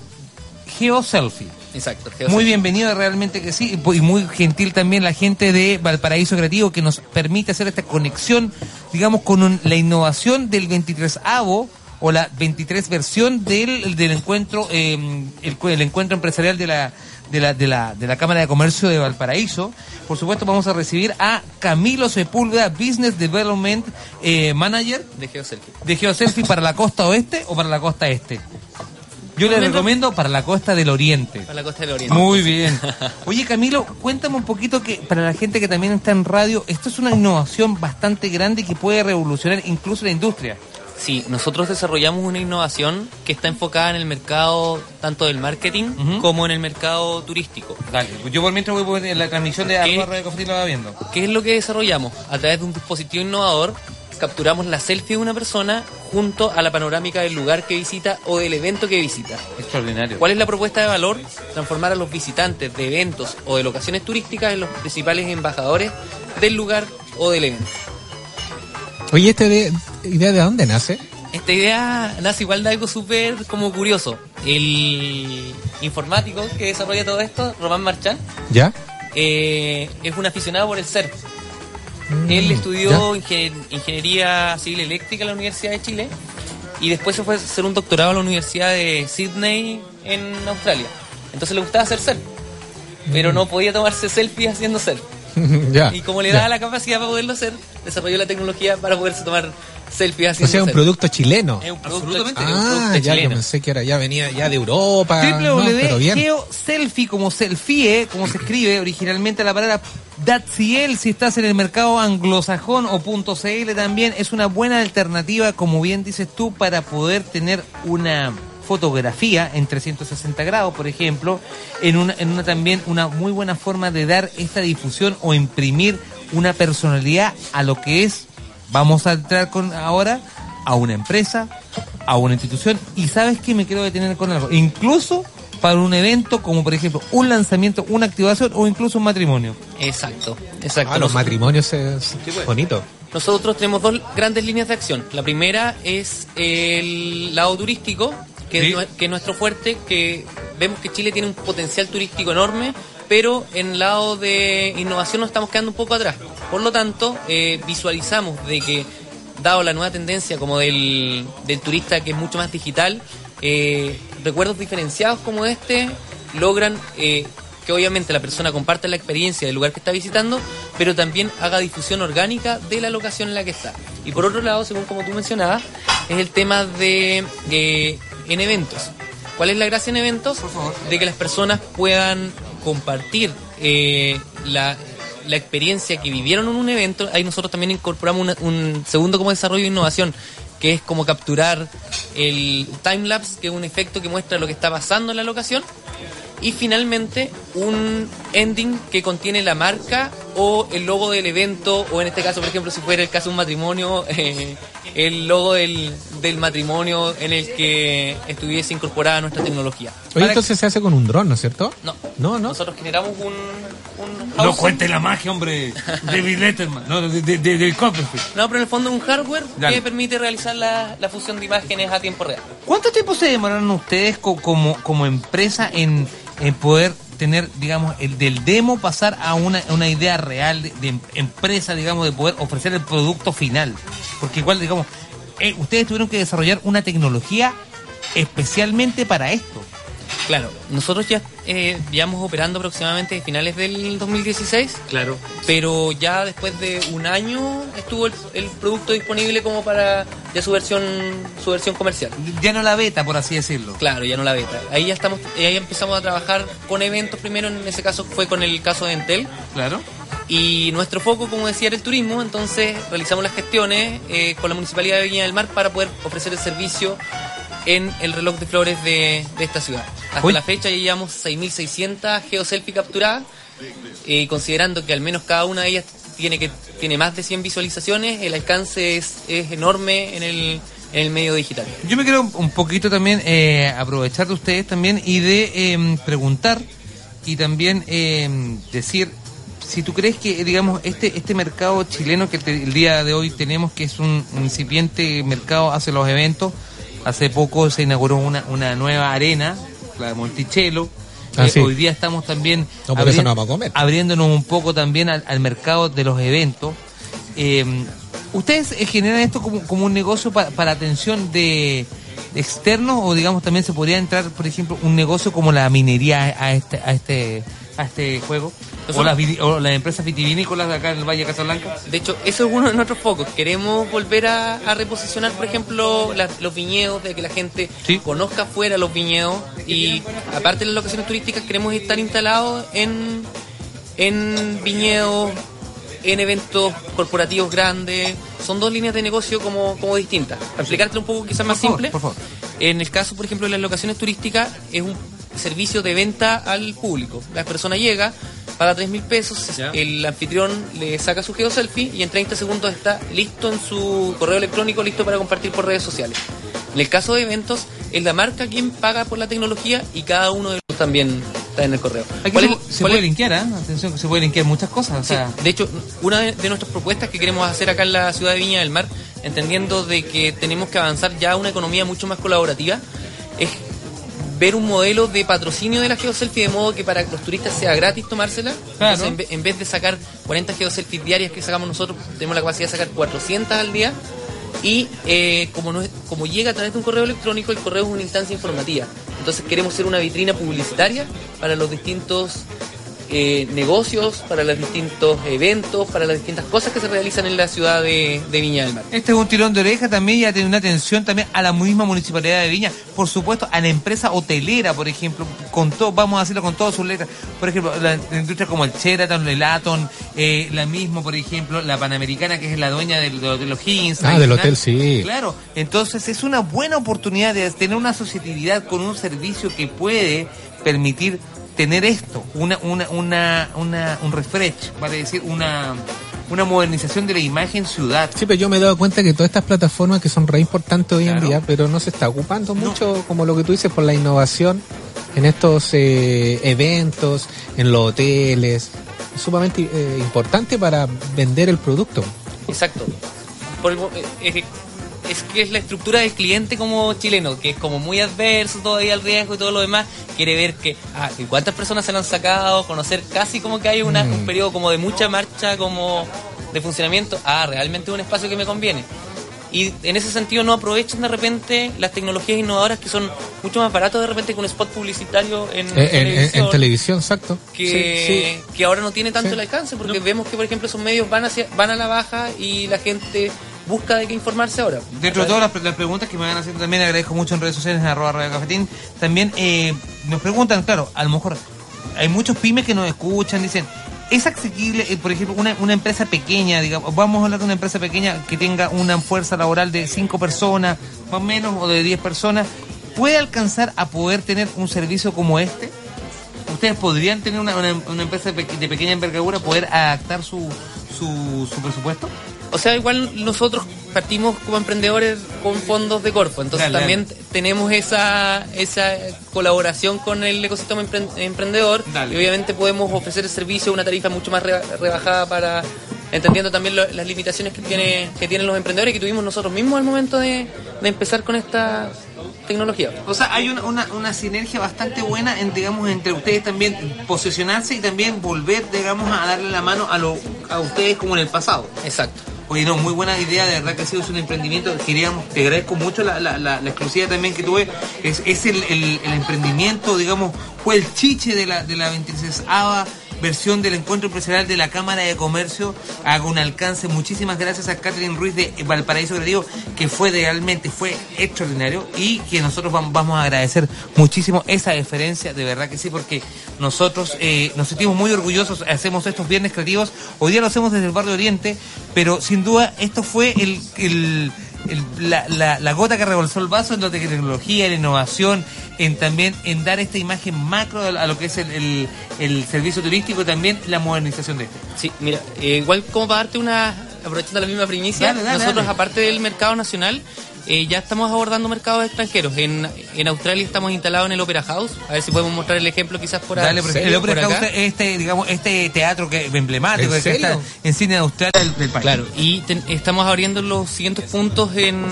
Geo Selfie. Exacto. Muy bienvenido, realmente que sí, y muy gentil también la gente de Valparaíso Creativo que nos permite hacer esta conexión, digamos, con un- la innovación del 23 avo o la 23 versión del, del encuentro, eh, el, el encuentro empresarial de la, de la, de la, de la Cámara de Comercio de Valparaíso. Por supuesto, vamos a recibir a Camilo Sepúlveda, Business Development eh, Manager De GeoSelfie. de GeoSelfie para la costa oeste o para la costa este. Yo le Recomiendo- recomiendo para la costa del oriente. Para la costa del oriente. Muy bien. [LAUGHS] Oye, Camilo, cuéntame un poquito que para la gente que también está en radio, esto es una innovación bastante grande que puede revolucionar incluso la industria. Sí, nosotros desarrollamos una innovación que está enfocada en el mercado tanto del marketing como en el mercado turístico. Dale, yo por mientras voy a poner la transmisión de arroba Radio Cafetín lo va viendo. ¿Qué es lo que desarrollamos? A través de un dispositivo innovador, capturamos la selfie de una persona junto a la panorámica del lugar que visita o del evento que visita. Extraordinario. ¿Cuál es la propuesta de valor? Transformar a los visitantes de eventos o de locaciones turísticas en los principales embajadores del lugar o del evento. Oye, ¿esta de- idea de dónde nace? Esta idea nace igual de algo súper como curioso. El informático que desarrolla todo esto, Román Marchán, ¿Ya? eh, es un aficionado por el surf. Mm, Él estudió ingen- ingeniería civil eléctrica en la Universidad de Chile y después se fue a hacer un doctorado a la Universidad de Sydney en Australia. Entonces le gustaba hacer surf, pero no podía tomarse selfies haciendo surf. [LAUGHS] ya. Y como le Ah, ya. daba la capacidad para poderlo hacer, desarrolló la tecnología para poderse tomar selfies O haciendo sea, un producto chileno. Es un producto, Absolutamente. es un Ah, producto ya, yo chileno. pensé que era, ya venía ya de Europa. Ah, no, pero bien. WGeoSelfie, como selfie, como se escribe originalmente la palabra .cl, si estás en el mercado anglosajón o .cl también, es una buena alternativa, como bien dices tú, para poder tener una fotografía en 360 grados, por ejemplo, en una, en una también una muy buena forma de dar esta difusión o imprimir una personalidad a lo que es, vamos a entrar con ahora, a una empresa, a una institución, y sabes que me quiero detener con algo, incluso para un evento como por ejemplo un lanzamiento, una activación o incluso un matrimonio. Exacto, exacto. Ah, los matrimonios es bonito. Nosotros tenemos dos grandes líneas de acción. La primera es el lado turístico, que, Sí. es, nue- que es nuestro fuerte, que vemos que Chile tiene un potencial turístico enorme, pero en el lado de innovación nos estamos quedando un poco atrás. Por lo tanto, eh, visualizamos de que, dado la nueva tendencia como del, del turista que es mucho más digital, eh, recuerdos diferenciados como este logran eh, que obviamente la persona comparte la experiencia del lugar que está visitando, pero también haga difusión orgánica de la locación en la que está. Y por otro lado, según como tú mencionabas, es el tema de en eventos. ¿Cuál es la gracia en eventos? De que las personas puedan compartir eh, la, la experiencia que vivieron en un evento. Ahí nosotros también incorporamos una- un segundo como desarrollo de innovación, que es como capturar el timelapse, que es un efecto que muestra lo que está pasando en la locación. Y finalmente un ending que contiene la marca o el logo del evento, o en este caso, por ejemplo, si fuera el caso de un matrimonio, [LAUGHS] eh, el logo del, del matrimonio en el que estuviese incorporada nuestra tecnología. Oye, Para- entonces se hace con un dron, ¿no es cierto? no, No, no. nosotros generamos un, un No cuente la magia, hombre. David Letterman, no, de, de, de- del Copperfield. No, pero en el fondo es un hardware Dale. que permite realizar la, la fusión de imágenes a tiempo real. ¿Cuánto tiempo se demoraron ustedes co- como, como empresa en, en poder tener, digamos, el del demo pasar a una, una idea real de, em- empresa, digamos, de poder ofrecer el producto final? Porque igual, digamos, eh, ustedes tuvieron que desarrollar una tecnología especialmente para esto. Claro, nosotros ya eh, llevamos operando aproximadamente a finales del 2016. Claro. pero ya después de un año estuvo el, el producto disponible como para ya su versión su versión comercial. Ya no la beta, por así decirlo. Claro, ya no la beta. Ahí ya estamos, ahí empezamos a trabajar con eventos primero, en ese caso fue con el caso de Entel. Claro. Y nuestro foco, como decía, era el turismo, entonces realizamos las gestiones eh, con la Municipalidad de Viña del Mar para poder ofrecer el servicio en el reloj de flores de, de esta ciudad. Hasta la fecha ya llevamos 6.600 geoselfie capturadas, eh, considerando que al menos cada una de ellas tiene, que, tiene más de 100 visualizaciones, el alcance es, es enorme en el, en el medio digital. Yo me quiero un poquito también eh, aprovechar de ustedes también y de eh, preguntar y también eh, decir si tú crees que, digamos, este este mercado chileno que te- el día de hoy tenemos, que es un incipiente mercado hace los eventos, hace poco se inauguró una, una nueva arena, la de Monticello. Ah, Eh, sí. Hoy día estamos también No, por eso no vamos a comer. abriéndonos un poco también al, al mercado de los eventos. Eh, ¿Ustedes eh, generan esto como, como un negocio pa- para atención de externos o digamos también se podría entrar, por ejemplo, un negocio como la minería a este a este a este juego o las, o las empresas vitivinícolas de acá en el Valle de Casablanca? De hecho, eso es uno de nuestros focos. Queremos volver a, a reposicionar, por ejemplo, la- los viñedos, de que la gente Sí. conozca fuera los viñedos. Y aparte de las locaciones turísticas, queremos estar instalados en, en viñedos, en eventos corporativos grandes. Son dos líneas de negocio como, como distintas. Para explicártelo un poco quizás más Por favor, simple. por favor. En el caso, por ejemplo, de las locaciones turísticas, es un servicio de venta al público. La persona llega, paga 3 mil pesos, Ya. el anfitrión le saca su geoselfie y en 30 segundos está listo en su correo electrónico, listo para compartir por redes sociales. En el caso de eventos, es la marca quien paga por la tecnología y cada uno de ellos también está en el correo. Aquí ¿Cuál se, es- se cuál puede es- linkear, ¿ah? Atención se puede linkear muchas cosas. O Sí, sea, de hecho, una de, de nuestras propuestas que queremos hacer acá en la ciudad de Viña del Mar, entendiendo de que tenemos que avanzar ya a una economía mucho más colaborativa, es ver un modelo de patrocinio de la geoselfie de modo que para los turistas sea gratis tomársela. Claro. Entonces, en, ve- en vez de sacar 40 geoselfies diarias que sacamos nosotros, tenemos la capacidad de sacar 400 al día. Y eh, como, no es- como llega a través de un correo electrónico, el correo es una instancia informativa. Entonces queremos ser una vitrina publicitaria para los distintos eh, negocios, para los distintos eventos, para las distintas cosas que se realizan en la ciudad de, de Viña del Mar. Este es un tirón de oreja también y ya tiene una atención también a la misma municipalidad de Viña, por supuesto a la empresa hotelera, por ejemplo, con todo, vamos a decirlo con todas sus letras, por ejemplo, la, la industria como el Sheraton, el Aton, eh, la misma, por ejemplo, la Panamericana, que es la dueña del, del Hotel O'Higgins. Ah, del hotel, sí. Claro, entonces es una buena oportunidad de tener una asociatividad con un servicio que puede permitir tener esto, una, una, una, una, un refresh, vale decir, una, una modernización de la imagen ciudad. Sí, pero yo me he dado cuenta que todas estas plataformas que son re importantes hoy Claro. en día, pero no se está ocupando mucho, como lo que tú dices, por la innovación en estos eh, eventos, en los hoteles. Es sumamente eh, importante para vender el producto. Exacto. Por el mo- eh, es, que es la estructura del cliente como chileno, que es como muy adverso todavía al riesgo y todo lo demás. Quiere ver que ah, cuántas personas se lo han sacado, conocer casi como que hay una, Mm. un periodo como de mucha marcha, como de funcionamiento. Ah, realmente es un espacio que me conviene. Y en ese sentido no aprovechan de repente las tecnologías innovadoras que son mucho más baratos de repente que un spot publicitario en, Eh, En, en- en televisión televisión, exacto. que, Sí, que ahora no tiene tanto Sí. el alcance, porque vemos que, por ejemplo, esos medios van, hacia, van a la baja y la gente busca de qué informarse ahora. Dentro de todas las, preguntas que me van haciendo también, agradezco mucho en redes sociales, en arroba Radio Cafetín, también eh, nos preguntan, claro, a lo mejor hay muchos pymes que nos escuchan, dicen, ¿es asequible, eh, por ejemplo, una, una empresa pequeña, digamos, vamos a hablar de una empresa pequeña que tenga una fuerza laboral de 5 personas, más o menos, o de 10 personas, ¿puede alcanzar a poder tener un servicio como este? ¿Ustedes podrían tener una, una- empresa de pequeña envergadura, poder adaptar su, su, su presupuesto? O sea, igual nosotros partimos como emprendedores con fondos de Corfo, entonces también tenemos esa, esa colaboración con el ecosistema empre- emprendedor Dale. y obviamente podemos ofrecer el servicio a una tarifa mucho más re- rebajada para entendiendo también lo- las limitaciones que tiene que tienen los emprendedores y que tuvimos nosotros mismos al momento de, de empezar con esta tecnología. O sea, hay una, una, una sinergia bastante buena en, digamos, entre ustedes también posicionarse y también volver, digamos, a darle la mano a, lo, a ustedes como en el pasado. Exacto. Oye, no, muy buena idea, de verdad que ha sido un emprendimiento. Queríamos, te agradezco mucho la, la, la, exclusiva también que tuve. Es, es el, el, emprendimiento, digamos, fue el chiche de la, de la 26 versión del encuentro empresarial de la Cámara de Comercio. Hago un alcance. Muchísimas gracias a Catherine Ruiz de Valparaíso Creativo, que fue realmente, fue extraordinario y que nosotros vam- vamos a agradecer muchísimo esa deferencia, de verdad que sí, porque nosotros eh, nos sentimos muy orgullosos, hacemos estos viernes creativos, hoy día lo hacemos desde el barrio Oriente, pero sin duda esto fue el- el- la, la- la gota que rebolsó el vaso en de tecnología, en innovación, en también en dar esta imagen macro a a lo que es el, el- el servicio turístico y también la modernización de este. Sí, mira, eh, igual como para darte una, aprovechando la misma primicia, Dale, dale, nosotros dale. aparte del mercado nacional, eh, ya estamos abordando mercados extranjeros. En, en Australia estamos instalados en el Opera House. A ver si podemos mostrar el ejemplo quizás por, Dale, por ejemplo, por el Opera acá. House, este, digamos, este teatro que emblemático ¿En que está serio? en cine de Australia del, del país. Claro, y ten- estamos abriendo los siguientes puntos en,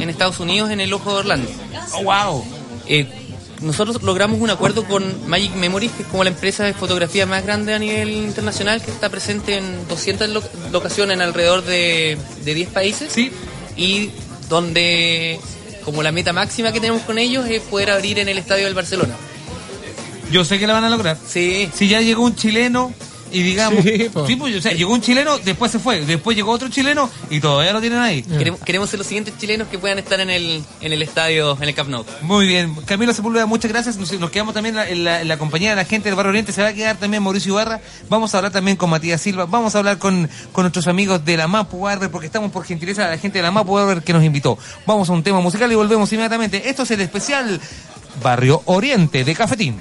en Estados Unidos, en el Ojo de Orlando. Oh, wow. Eh, nosotros logramos un acuerdo con Magic Memories, que es como la empresa de fotografía más grande a nivel internacional, que está presente en 200 lo- locaciones en alrededor de, de 10 países. Sí. Y donde, como la meta máxima que tenemos con ellos, es poder abrir en el estadio del Barcelona. Yo sé que la van a lograr. Sí. Si ya llegó un chileno y digamos, Sí, sí, po. pues, o sea, llegó un chileno, después se fue, después llegó otro chileno y todavía lo tienen ahí. Queremos, queremos ser los siguientes chilenos que puedan estar en el, en el estadio, en el Camp Nou. Muy bien, Camilo Sepúlveda, muchas gracias. Nos, nos quedamos también en la, en la- en la compañía de la gente del Barrio Oriente. Se va a quedar también Mauricio Ibarra. Vamos a hablar también con Matías Silva. Vamos a hablar con, con nuestros amigos de la Mapu Barber, porque estamos por gentileza de la gente de la Mapu Barber que nos invitó. Vamos a un tema musical y volvemos inmediatamente. Esto es el especial Barrio Oriente de Cafetín.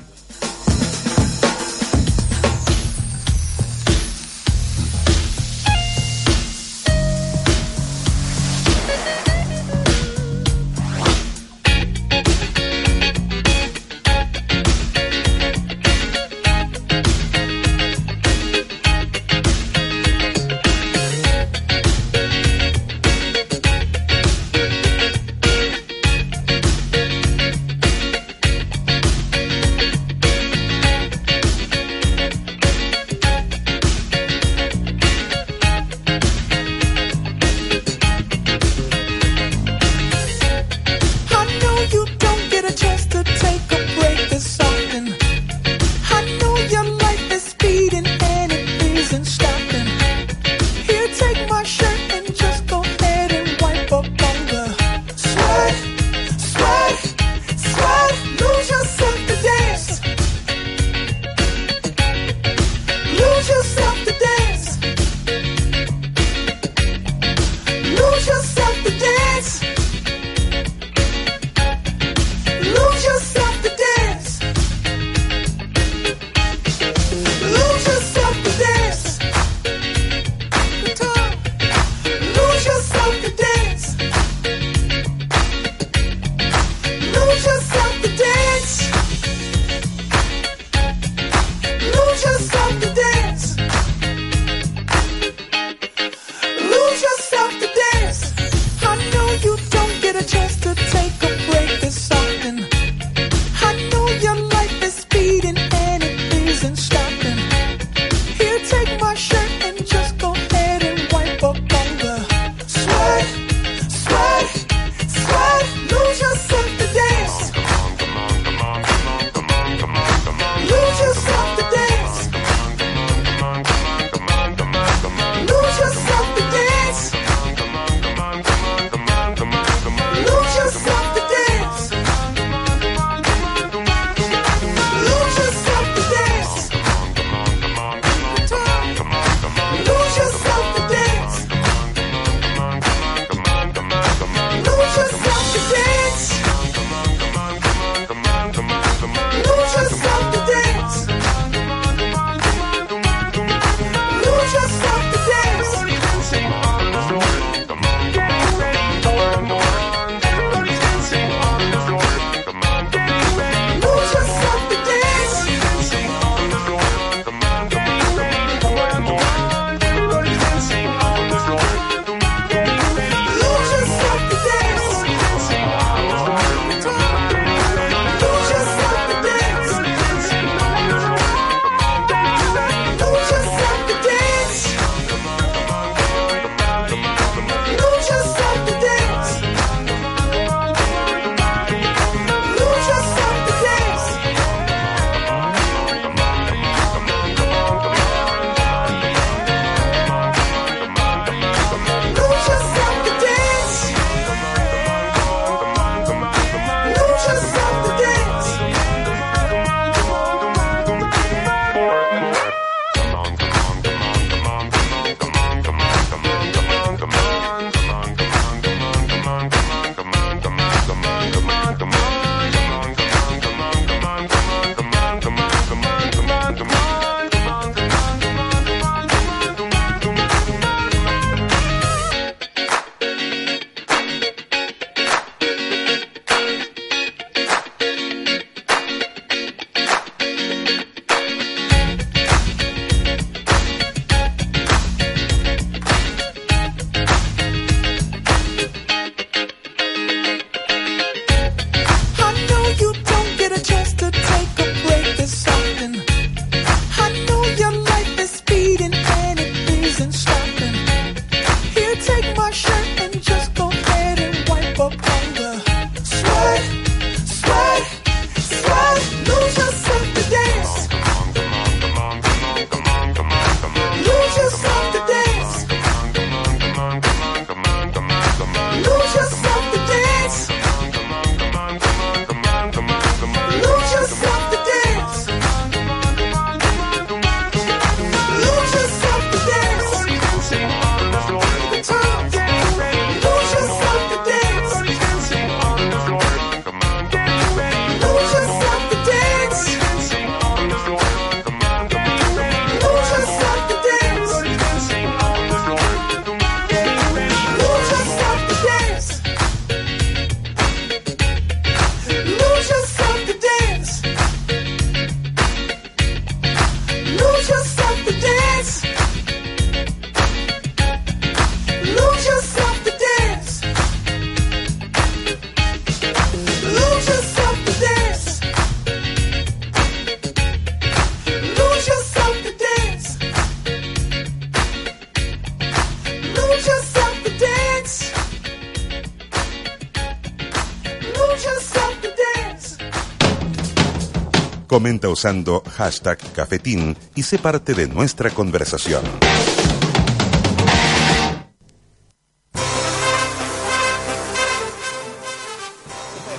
Usando hashtag cafetín y sé parte de nuestra conversación.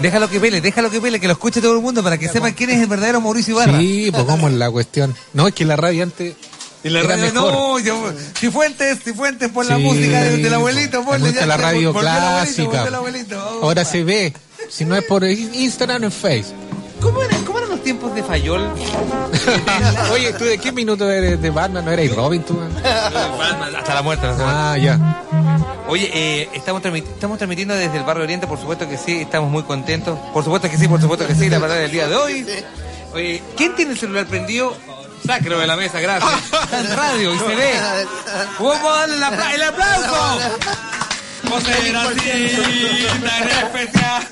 Déjalo que pele, déjalo que pele, que lo escuche todo el mundo para que sepan quién es el verdadero Mauricio Ibarra. Sí, pues cómo es la cuestión. No, es que la radio antes Y la era radio, mejor. no, yo, Cifuentes, Cifuentes, por la Sí, música de- del abuelito, ponle ya, la por- radio por- por el abuelito, clásica. por el abuelito. Oh, Ahora se ve. Si no es por Instagram o en Face. De Fayol? [LAUGHS] Oye, ¿tú de qué minuto eres de Batman? ¿No eres Robin tú? Hasta la muerte. hasta. Ah, ya. Oye, eh, estamos, transmiti- estamos transmitiendo desde el Barrio Oriente, por supuesto que sí, estamos muy contentos. Por supuesto que sí, por supuesto que sí, la verdad del día de hoy. Oye, ¿quién tiene el celular prendido? Sáquelo de la mesa, gracias. [LAUGHS] Está en radio y se ve. Vamos a darle el, apla- el aplauso. José en especial.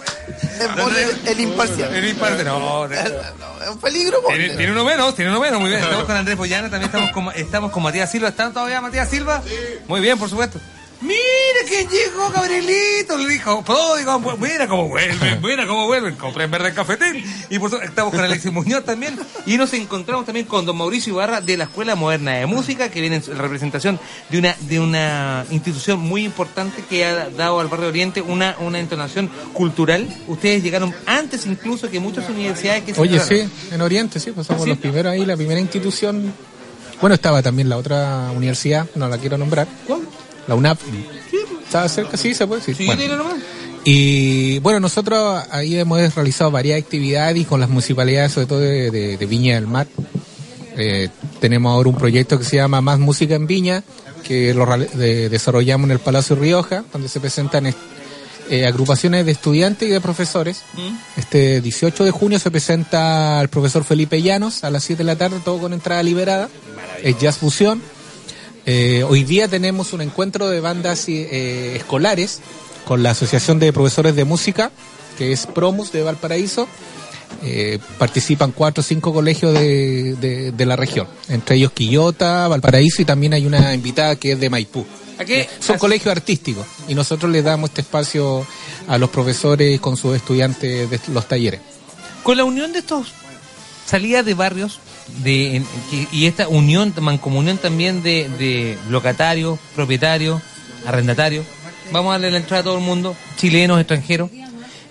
El, el imparcial. El imparcial, no, no. Es un peligro. Tiene, tiene uno menos, tiene uno menos, muy bien. Estamos con Andrés Boyana, también estamos con, estamos con Matías Silva. ¿Están todavía Matías Silva? Muy bien, por supuesto. Mira quién llegó, Gabrielito, le dijo, pródigo, bu- mira cómo vuelven, mira cómo vuelven, compré en verde el cafetín. Y por supuesto, estamos con Alexis Muñoz también. Y nos encontramos también con don Mauricio Ibarra de la Escuela Moderna de Música, que viene en representación de una, de una institución muy importante que ha dado al Barrio Oriente una, una entonación cultural. Ustedes llegaron antes incluso que muchas universidades que se Oye, sí, en Oriente, sí, pues somos Sí. los primeros ahí, la primera institución. Bueno, estaba también la otra universidad, no la quiero nombrar. ¿Cuál? La UNAP. ¿Estaba cerca? Sí, se puede decir. Sí, Bueno. Y bueno, nosotros ahí hemos realizado varias actividades y con las municipalidades, sobre todo de, de- de Viña del Mar. Eh, tenemos ahora un proyecto que se llama Más Música en Viña, que lo de- desarrollamos en el Palacio Rioja, donde se presentan eh, agrupaciones de estudiantes y de profesores. Este 18 de junio se presenta el profesor Felipe Llanos a las 7 de la tarde, todo con entrada liberada. Es Jazz Fusión. Eh, hoy día tenemos un encuentro de bandas eh, escolares con la Asociación de Profesores de Música, que es Promus de Valparaíso. Eh, participan cuatro o cinco colegios de, de- de la región, entre ellos Quillota, Valparaíso y también hay una invitada que es de Maipú. ¿A qué? Son colegios artísticos y nosotros les damos este espacio a los profesores con sus estudiantes de los talleres. Con la unión de estos salidas de barrios de, en- que- y esta unión, mancomunión también de, de locatarios, propietarios, arrendatarios, vamos a darle la entrada a todo el mundo, chilenos, extranjeros,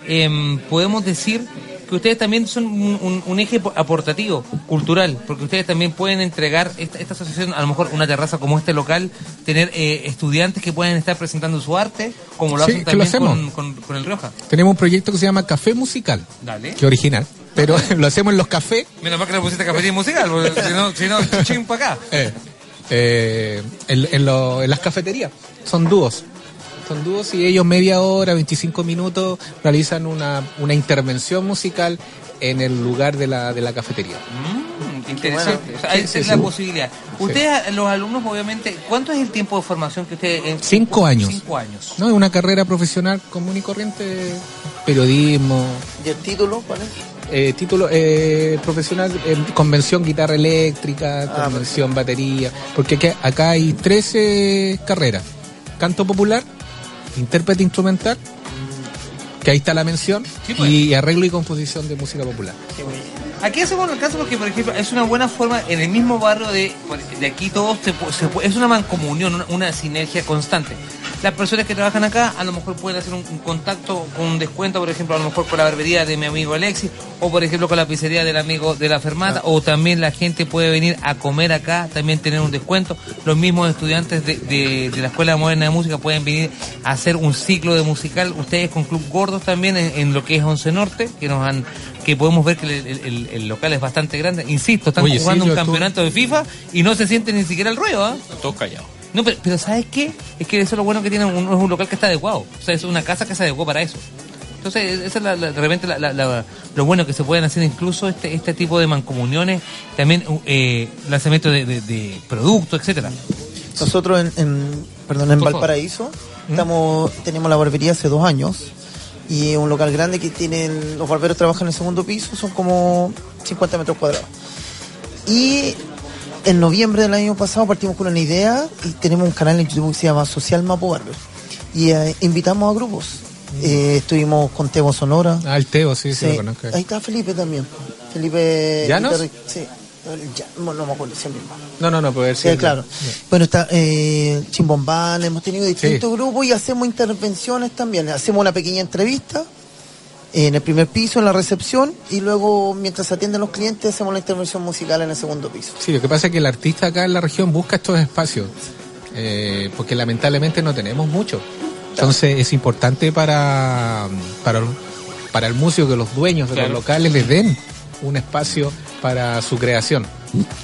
em, podemos decir que ustedes también son un, un- un eje po- aportativo, cultural, porque ustedes también pueden entregar esta, esta asociación, a lo mejor una terraza como este local, tener eh, estudiantes que pueden estar presentando su arte, como lo Sí, hacen lo también con, hacemos. con- con el Rioja. Tenemos un proyecto que se llama Café Musical, Dale. que original, pero [LAUGHS] lo hacemos en los cafés Menos mal que le pusiste cafetín musical, porque [LAUGHS] si no, si no, para acá. Eh, eh, en, en lo- en las cafeterías. Son dúos. Son dúos y ellos media hora, 25 minutos realizan una, una intervención musical en el lugar de la, de la cafetería. Mm, interesante. O sea, esa Sí, es sí, la sí. posibilidad. Ustedes, los alumnos, obviamente, ¿cuánto es el tiempo de formación que ustedes... en- Cinco años. Cinco años. ¿No? Es una carrera profesional común y corriente, periodismo, ¿Y el título cuál es? Eh, título eh, profesional, eh, convención guitarra eléctrica, Ah, convención batería, porque aquí- acá hay 13 carreras. Canto popular, intérprete instrumental, que ahí está la mención, Sí, pues. y arreglo y composición de música popular. Aquí hacemos el caso porque, por ejemplo, es una buena forma en el mismo barrio de, de aquí todos se, se es una mancomunión, una, una sinergia constante. Las personas que trabajan acá a lo mejor pueden hacer un, un contacto con un descuento, por ejemplo, a lo mejor con la barbería de mi amigo Alexis, o por ejemplo con la pizzería del amigo de la Fermata, o también la gente puede venir a comer acá, también tener un descuento. Los mismos estudiantes de, de- de la Escuela Moderna de Música pueden venir a hacer un ciclo de musical. Ustedes con Club Gordos también en, en lo que es Once Norte, que nos han que podemos ver que el, el- el- el local es bastante grande. Insisto, están Oye, jugando un estuve- campeonato de FIFA y no se siente ni siquiera el ruido, ¿ah? Todos callados. No, pero, pero ¿sabes qué? Es que eso es lo bueno que tiene un, es un local que está adecuado. O sea, es una casa que se adecuó para eso. Entonces, esa es la, la- de repente la- la- la- lo bueno que se pueden hacer incluso este, este tipo de mancomuniones, también eh, lanzamiento de, de- de productos, etcétera. Nosotros en, en- perdón, en. Valparaíso estamos, tenemos la barbería hace dos años y es un local grande que tienen, los barberos trabajan en el segundo piso, son como 50 metros cuadrados. Y en noviembre del año pasado partimos con una idea y tenemos un canal en YouTube que se llama Social Mapo Barber. Y eh, invitamos a grupos Eh, estuvimos con Tebo Sonora. Ah, el Teo, sí, sí, Sí. lo conozco. Ahí está Felipe también. Felipe. ¿Llanos? Sí. Ya, no, no me acuerdo, siempre. No, no, no, puede ver si Sí, claro. Bueno, está eh, Chimbombán, hemos tenido distintos grupos y hacemos intervenciones también. Hacemos una pequeña entrevista en el primer piso, en la recepción, y luego, mientras atienden los clientes, hacemos la intervención musical en el segundo piso. Sí, lo que pasa es que el artista acá en la región busca estos espacios, eh, porque lamentablemente no tenemos mucho. Entonces es importante para, para, para el músico que los dueños de Claro. los locales les den un espacio para su creación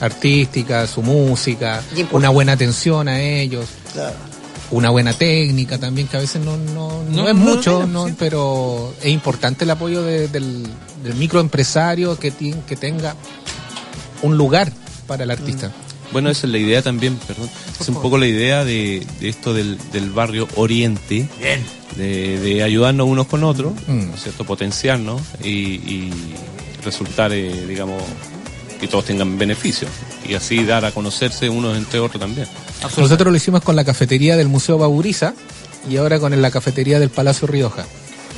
artística, su música, una buena atención a ellos, Claro. Una buena técnica también, que a veces no, no, no No, es no, mucho, no, no, sí. pero es importante el apoyo de- del, del microempresario que, ti- que tenga un lugar para el artista. Bueno, esa es la idea también, perdón. Es un poco la idea de, de esto del, del barrio Oriente. De, de ayudarnos unos con otros, Mm. ¿no es cierto? Potenciarnos y, y resultar, eh, digamos, que todos tengan beneficio. Y así dar a conocerse unos entre otros también. Nosotros lo hicimos con la cafetería del Museo Baburiza y ahora con la cafetería del Palacio Rioja.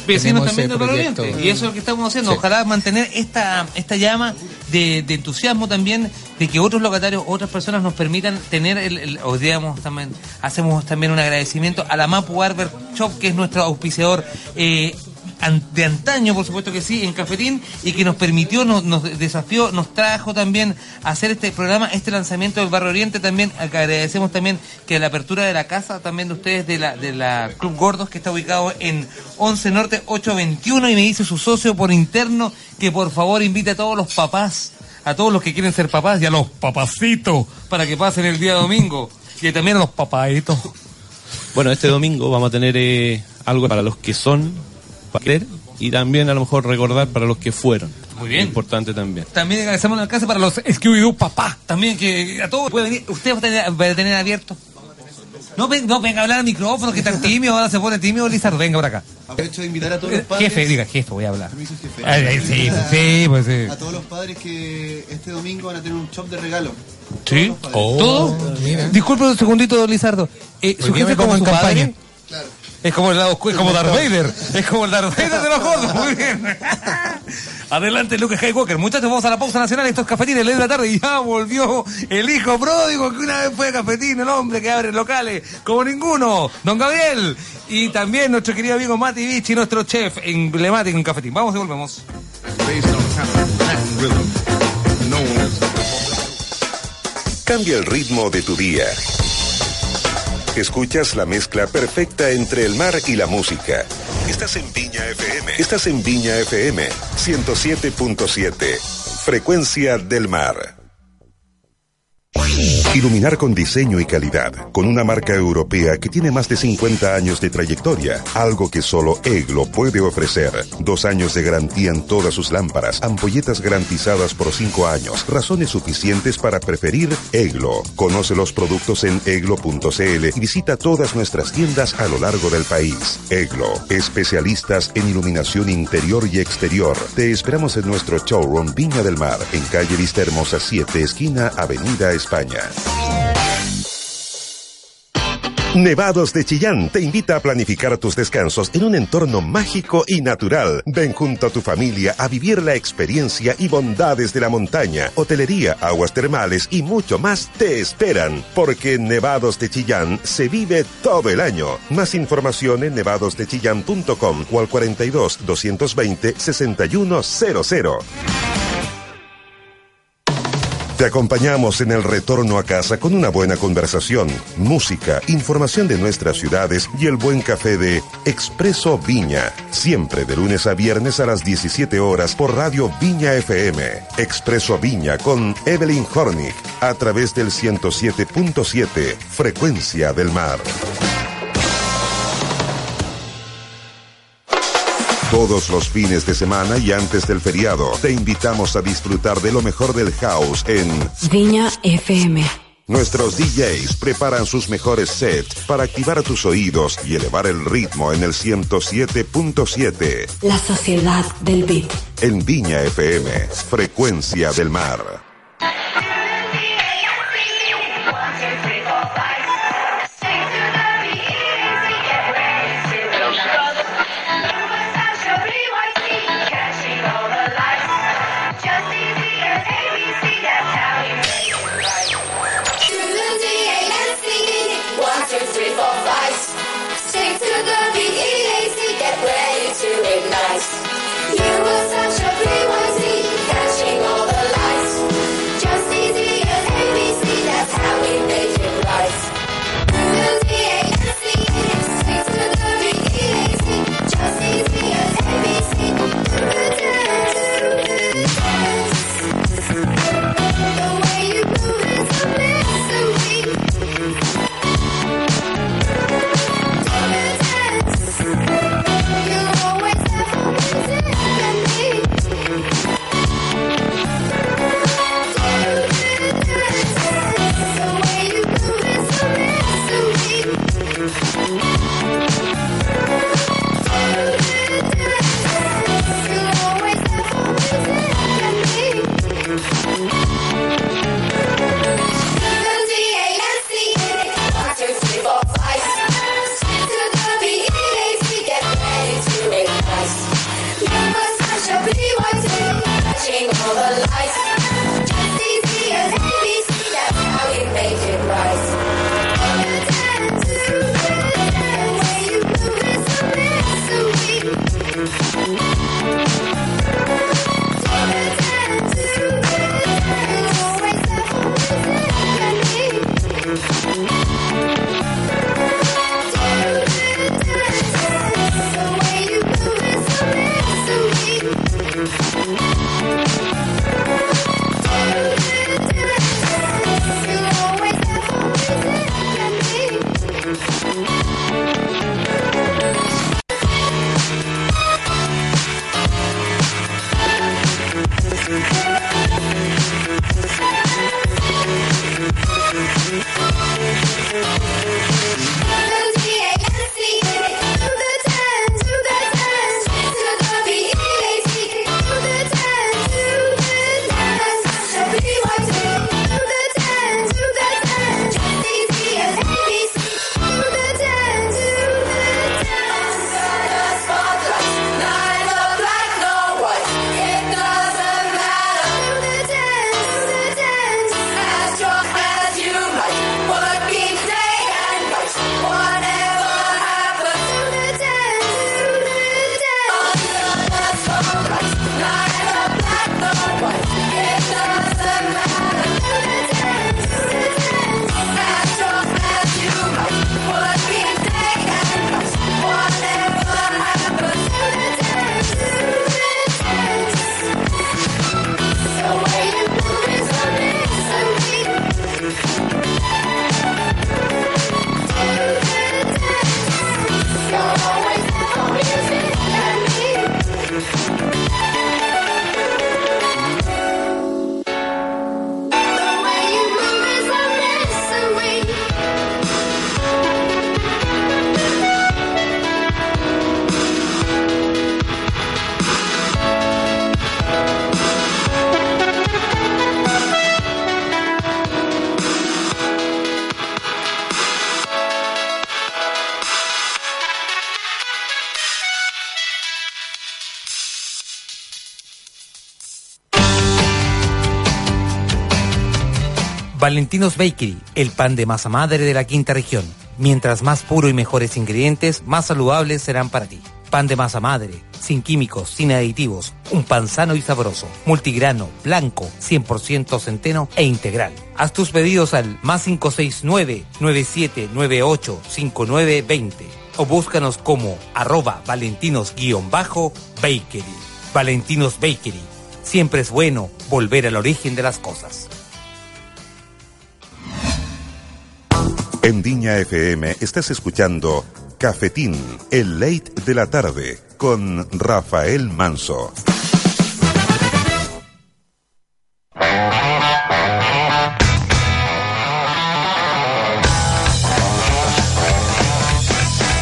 Vecinos también Barrio proyecto. Y eso es lo que estamos haciendo. Sí. Ojalá mantener esta, esta llama de, de entusiasmo también, de que otros locatarios, otras personas nos permitan tener, el, el- o digamos, también, hacemos también un agradecimiento a la Mapu Barber Shop, que es nuestro auspiciador eh, de antaño, por supuesto que sí, en Cafetín, y que nos permitió, nos, nos desafió, nos trajo también a hacer este programa, este lanzamiento del Barrio Oriente también. Agradecemos también que la apertura de la casa también de ustedes, de la, de la Club Gordos, que está ubicado en 11 Norte 821, y me dice su socio por interno que por favor invite a todos los papás, a todos los que quieren ser papás y a los papacitos para que pasen el día domingo. Y también a los papaitos. Bueno, este domingo vamos a tener eh, algo para los que son, para y también a lo mejor recordar para los que fueron. Muy bien. Importante también. También agradecemos el alcance para los Scooby-Doo papá. También que a todos puede venir. Usted va a tener, va a tener abierto. No, ven- no venga a hablar al micrófono, que están tímido, ahora se pone tímido, Lizardo. Venga por acá. Aprovecho de invitar a todos los padres. Jefe, diga jefe, voy a hablar. Permiso, jefe. Ay, ay, sí, sí, pues sí. A todos los padres que este domingo van a tener un shop de regalo. ¿Sí? ¿Todo? mira. Disculpe un segundito, Lizardo. Eh, ¿Su jefe como en su campaña. padre? Claro. Es como el lado oscuro, es como Darth Vader. Es como el Darth Vader de los gordos. [LAUGHS] Muy bien. [LAUGHS] Adelante, Lucas Skywalker. Muchachos, vamos a la pausa nacional. Estos cafetines, ley de la tarde. Y ya volvió el hijo pródigo que una vez fue cafetín, el hombre que abre locales como ninguno. Don Gabriel. Y también nuestro querido amigo Mati Vichy, nuestro chef emblemático en cafetín. Vamos y volvemos. Cambia el ritmo de tu día. Escuchas la mezcla perfecta entre el mar y la música. Estás en Viña FM. Estás en Viña FM 107.7. Frecuencia del mar. Iluminar con diseño y calidad, con una marca europea que tiene más de 50 años de trayectoria, algo que solo EGLO puede ofrecer. Dos años de garantía en todas sus lámparas, ampolletas garantizadas por cinco años, razones suficientes para preferir EGLO. Conoce los productos en eglo.cl y visita todas nuestras tiendas a lo largo del país. EGLO, especialistas en iluminación interior y exterior. Te esperamos en nuestro showroom Viña del Mar, en calle Vista Hermosa 7, esquina Avenida España. Nevados de Chillán te invita a planificar tus descansos en un entorno mágico y natural. Ven junto a tu familia a vivir la experiencia y bondades de la montaña, hotelería, aguas termales y mucho más te esperan. Porque Nevados de Chillán se vive todo el año. Más información en nevadosdechillán.com o al 42 220 6100. Te acompañamos en el retorno a casa con una buena conversación, música, información de nuestras ciudades y el buen café de Expreso Viña. Siempre de lunes a viernes a las 17 horas por Radio Viña FM. Expreso Viña con Evelyn Hornick a través del 107.7 Frecuencia del Mar. Todos los fines de semana y antes del feriado, te invitamos a disfrutar de lo mejor del house en Viña FM. Nuestros DJs preparan sus mejores sets para activar tus oídos y elevar el ritmo en el 107.7 La sociedad del beat. en Viña FM, Frecuencia del Mar. Valentinos Bakery, el pan de masa madre de la quinta región. Mientras más puro y mejores ingredientes, más saludables serán para ti. Pan de masa madre, sin químicos, sin aditivos, un pan sano y sabroso, multigrano, blanco, 100% centeno e integral. Haz tus pedidos al más 569-9798-5920 o búscanos como arroba valentinos-bakery. Valentinos Bakery. Siempre es bueno volver al origen de las cosas. En Viña FM estás escuchando Cafetín, el late de la tarde, con Rafael Manso.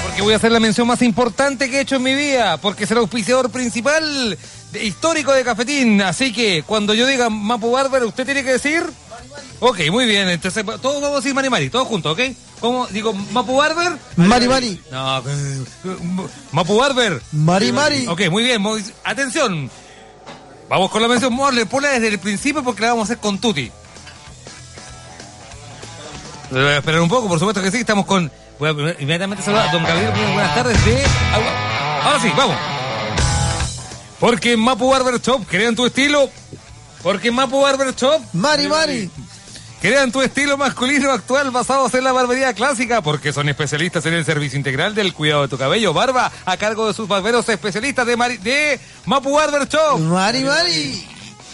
Porque voy a hacer la mención más importante que he hecho en mi vida, porque es el auspiciador principal de- histórico de Cafetín. Así que cuando yo diga Mapu Barber, usted tiene que decir. Ok, muy bien. Entonces, todos vamos a decir Mari Mari, todos juntos, ¿ok? ¿Cómo? Digo, Mapu Barber. Mari Mari. No, eh, Mapu Barber. Mari Mari. Ok, muy bien. muy- atención. Vamos con la mención Morle. Ponla desde el principio porque la vamos a hacer con Tuti. Voy a esperar un poco, por supuesto que sí. Estamos con. Voy a inmediatamente saludar a don Gabriel. Buenas tardes de. Ahora sí, vamos. Porque en Mapu Barber Shop crean tu estilo. Porque Mapu Barber Shop Mari, Mari. crean tu estilo masculino actual basados en la barbería clásica. Porque son especialistas en el servicio integral del cuidado de tu cabello, barba, a cargo de sus barberos especialistas de, Mari- de Mapu Barber Shop. Mari, Mari.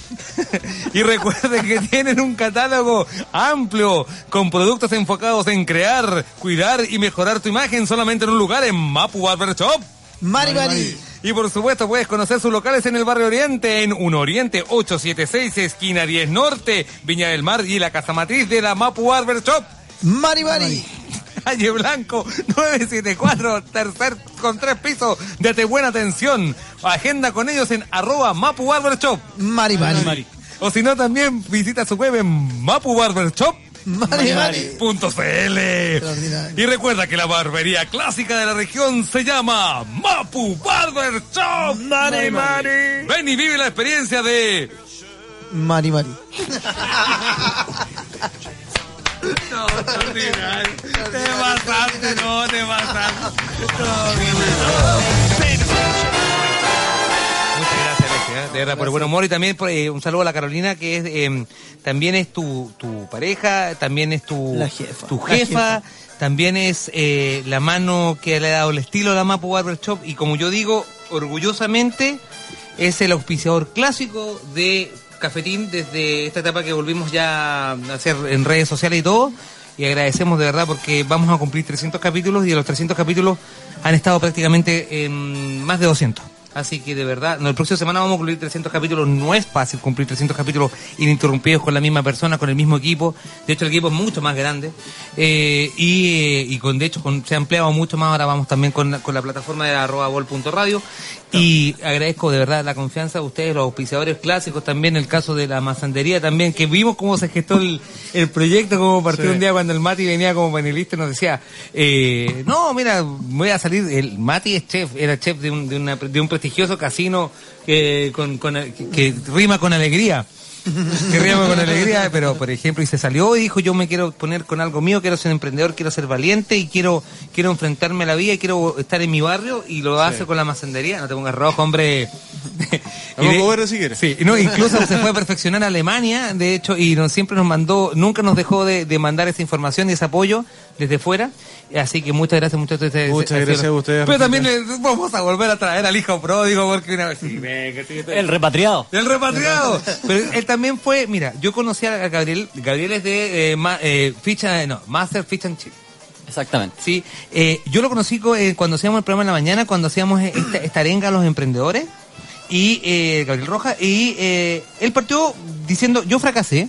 [LAUGHS] Y recuerden que tienen un catálogo amplio con productos enfocados en crear, cuidar y mejorar tu imagen solamente en un lugar en Mapu Barber Shop. Mari, Mari. Y por supuesto puedes conocer sus locales en el barrio Oriente, en 1 Oriente 876, esquina 10 Norte, Viña del Mar y la casa matriz de la Mapu Barber Shop. Mari, Mari. Calle Blanco 974, tercer con tres pisos. Date buena atención. Agenda con ellos en arroba Mapu Barber Shop. Mari, Mari. O si no, también visita su web en Mapu Barber Shop. Mari, Mari. Punto CL. Y recuerda que la barbería clásica de la región se llama Mapu Barber Shop. Mari, Mari. Ven y vive la experiencia de Mari, Mari. No, extraordinario. Te pasaste, no, te pasaste. Muchas ¿eh? de verdad, por el buen humor y también por, eh, un saludo a la Carolina, que es eh, también es tu, tu pareja, también es tu, La jefa. tu La jefa, jefa. también es eh, la mano que le ha dado el estilo a la Mapu Barber Shop y como yo digo, orgullosamente, es el auspiciador clásico de Cafetín desde esta etapa que volvimos ya a hacer en redes sociales y todo. Y agradecemos de verdad porque vamos a cumplir 300 capítulos y de los 300 capítulos han estado prácticamente en más de 200. Así que de verdad, no, el próximo semana vamos a cumplir 300 capítulos. No es fácil cumplir 300 capítulos ininterrumpidos con la misma persona, con el mismo equipo. De hecho, el equipo es mucho más grande. Eh, y, eh, y con, de hecho, con- se ha ampliado mucho más. Ahora vamos también con, la- con la plataforma de arroba vol.radio. Y agradezco de verdad la confianza de ustedes, los auspiciadores clásicos, también el caso de la mazandería también, que vimos cómo se gestó el, el proyecto, cómo partió Sí. un día cuando el Mati venía como panelista y nos decía, eh, no, mira, voy a salir, el Mati es chef, era chef de un, de una- de un prestigioso casino que, con, con- que, que rima con alegría. Que rima con alegría, pero por ejemplo, y se salió y dijo, yo me quiero poner con algo mío, quiero ser emprendedor, quiero ser valiente y quiero quiero enfrentarme a la vida y quiero estar en mi barrio y lo hace con la macendería. No te pongas rojo, hombre. De- comer si quieres. Sí, no, incluso se fue a perfeccionar a Alemania, de hecho, y nos, siempre nos mandó, nunca nos dejó de, de mandar esa información y ese apoyo desde fuera. Así que muchas gracias, muchas gracias. Muchas gracias a ustedes, Pero también vamos a volver a traer al hijo pródigo porque una vez. Sí, venga, sí, sí. El repatriado. El repatriado. Pero él también fue, mira, yo conocí a Gabriel, Gabriel es de eh, ma- eh, ficha, no, Master Fish and Chip. Exactamente. Sí, eh, yo lo conocí co- eh, cuando hacíamos el programa en la mañana, cuando hacíamos eh, esta, esta arenga a los emprendedores, y eh, Gabriel Rojas, y eh, él partió diciendo, yo fracasé,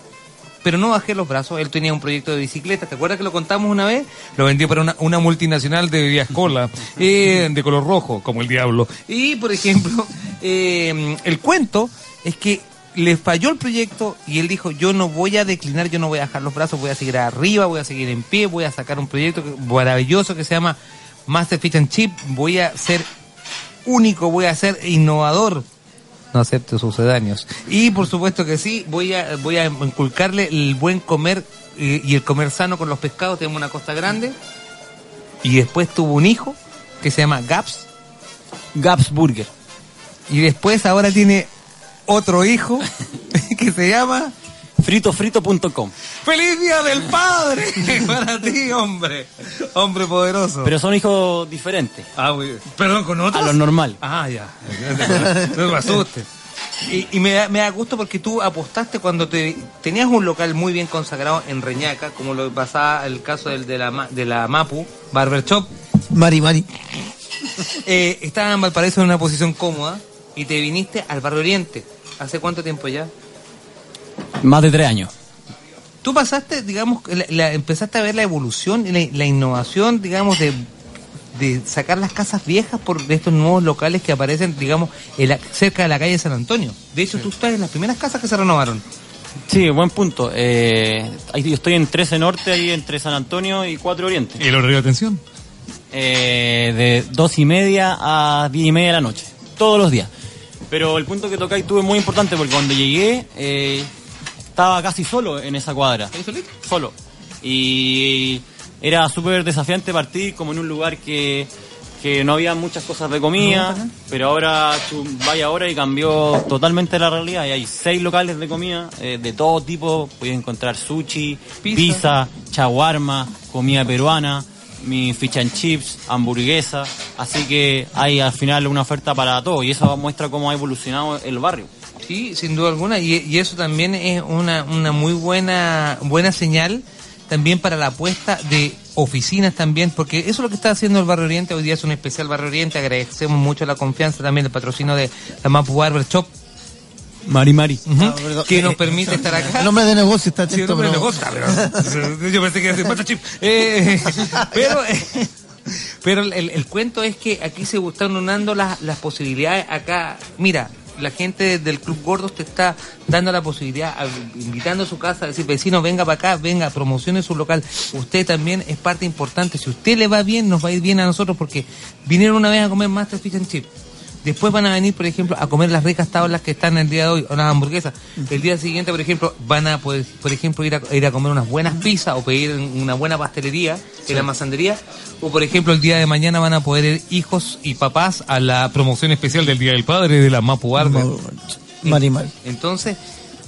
pero no bajé los brazos, él tenía un proyecto de bicicleta, ¿te acuerdas que lo contamos una vez? Lo vendió para una, una multinacional de bebidas cola, [LAUGHS] eh, de color rojo, como el diablo. Y, por ejemplo, [LAUGHS] eh, el cuento es que le falló el proyecto y él dijo, yo no voy a declinar, yo no voy a bajar los brazos, voy a seguir arriba, voy a seguir en pie, voy a sacar un proyecto maravilloso que se llama Master Fish and Chip, voy a ser único, voy a ser innovador. No acepto sucedáneos. Y por supuesto que sí, voy a, voy a inculcarle el buen comer eh, y el comer sano con los pescados. Tenemos una costa grande. Y después tuvo un hijo que se llama Gaps. Gaps Burger. Y después ahora tiene otro hijo [LAUGHS] que se llama Fritofrito.com. ¡Feliz Día del Padre! [LAUGHS] Para ti, hombre. Hombre poderoso. Pero son hijos diferentes. Ah, muy bien. Perdón, ¿con otros? A lo normal. Ah, ya. No me asustes. Y, y me, da, me da gusto porque tú apostaste cuando te tenías un local muy bien consagrado en Reñaca, como lo pasaba el caso del de la, de la Mapu, Barber Shop. Mari, Mari. Eh, estabas en Valparaíso en una posición cómoda y te viniste al Barrio Oriente. ¿Hace cuánto tiempo ya? Más de tres años. Tú pasaste, digamos, la- la- empezaste a ver la evolución y la, la innovación, digamos, de, de sacar las casas viejas por de estos nuevos locales que aparecen, digamos, en la- cerca de la calle San Antonio. De hecho, tú estás en las primeras casas que se renovaron. Sí, buen punto. Eh, ahí yo estoy en 13 Norte, ahí entre San Antonio y 4 Oriente. ¿El horario de atención? Eh, de dos y media a diez y media de la noche. Todos los días. Pero el punto que tocáis es muy importante porque cuando llegué eh, estaba casi solo en esa cuadra. Solo. Y era súper desafiante partir como en un lugar que que no había muchas cosas de comida, pero ahora tú vaya ahora y cambió totalmente la realidad. Y hay seis locales de comida eh, de todo tipo. Puedes encontrar sushi, pizza, chaguarma, comida peruana, mi fish and chips, hamburguesa. Así que hay al final una oferta para todo y eso muestra cómo ha evolucionado el barrio. Sí, sin duda alguna, y, y eso también es una, una muy buena, buena señal también para la apuesta de oficinas también, porque eso es lo que está haciendo el Barrio Oriente, hoy día es un especial Barrio Oriente, agradecemos mucho la confianza también del patrocinio de la Mapu Barber Shop, Mari Mari. Ujú, que nos permite estar acá. El hombre de negocio está Sí, el atento, hombre de pero- negocio, pero- yo pensé que era Chip. Eh, [LAUGHS] pero eh, pero el, el cuento es que aquí se están unando las, las posibilidades. Acá, mira, la gente del Club Gordos te está dando la posibilidad, invitando a su casa, a decir, vecino, venga para acá, venga, promocione su local. Usted también es parte importante. Si usted le va bien, nos va a ir bien a nosotros porque vinieron una vez a comer Master Fish and Chip. Después van a venir, por ejemplo, a comer las ricas tablas que están el día de hoy, o las hamburguesas. El día siguiente, por ejemplo, van a poder, por ejemplo, ir a, ir a comer unas buenas pizzas o pedir una buena pastelería en la masandería. O, por ejemplo, el día de mañana van a poder ir hijos y papás a la promoción especial del Día del Padre de la Mapu Barber. Mari Mari. Entonces,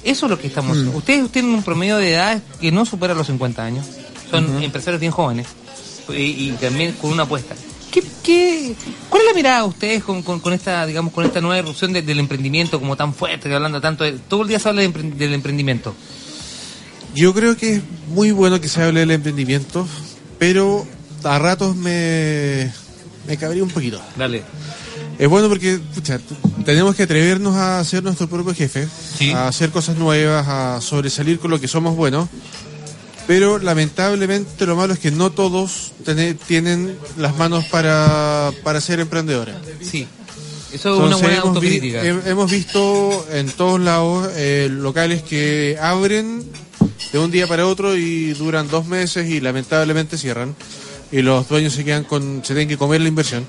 eso es lo que estamos... Mm. Ustedes tienen un promedio de edad que no supera los 50 años. Son empresarios bien jóvenes. Y, y también con una apuesta. ¿Qué, qué, ¿Cuál es la mirada de ustedes con, con, con esta, digamos, con esta nueva erupción de- del emprendimiento como tan fuerte, que hablando tanto de, todo el día se habla de del emprendimiento? Yo creo que es muy bueno que se hable del emprendimiento, pero a ratos me, me cabría un poquito. Dale. Es bueno porque pucha, tenemos que atrevernos a ser nuestro propio jefe, Sí. a hacer cosas nuevas, a sobresalir con lo que somos buenos. Pero lamentablemente lo malo es que no todos tienen las manos para, para ser emprendedores. Sí. Eso es una buena hemos, vi- autocrítica. hem- hemos visto en todos lados eh, locales que abren de un día para otro y duran dos meses y lamentablemente cierran. Y los dueños se quedan con, se tienen que comer la inversión.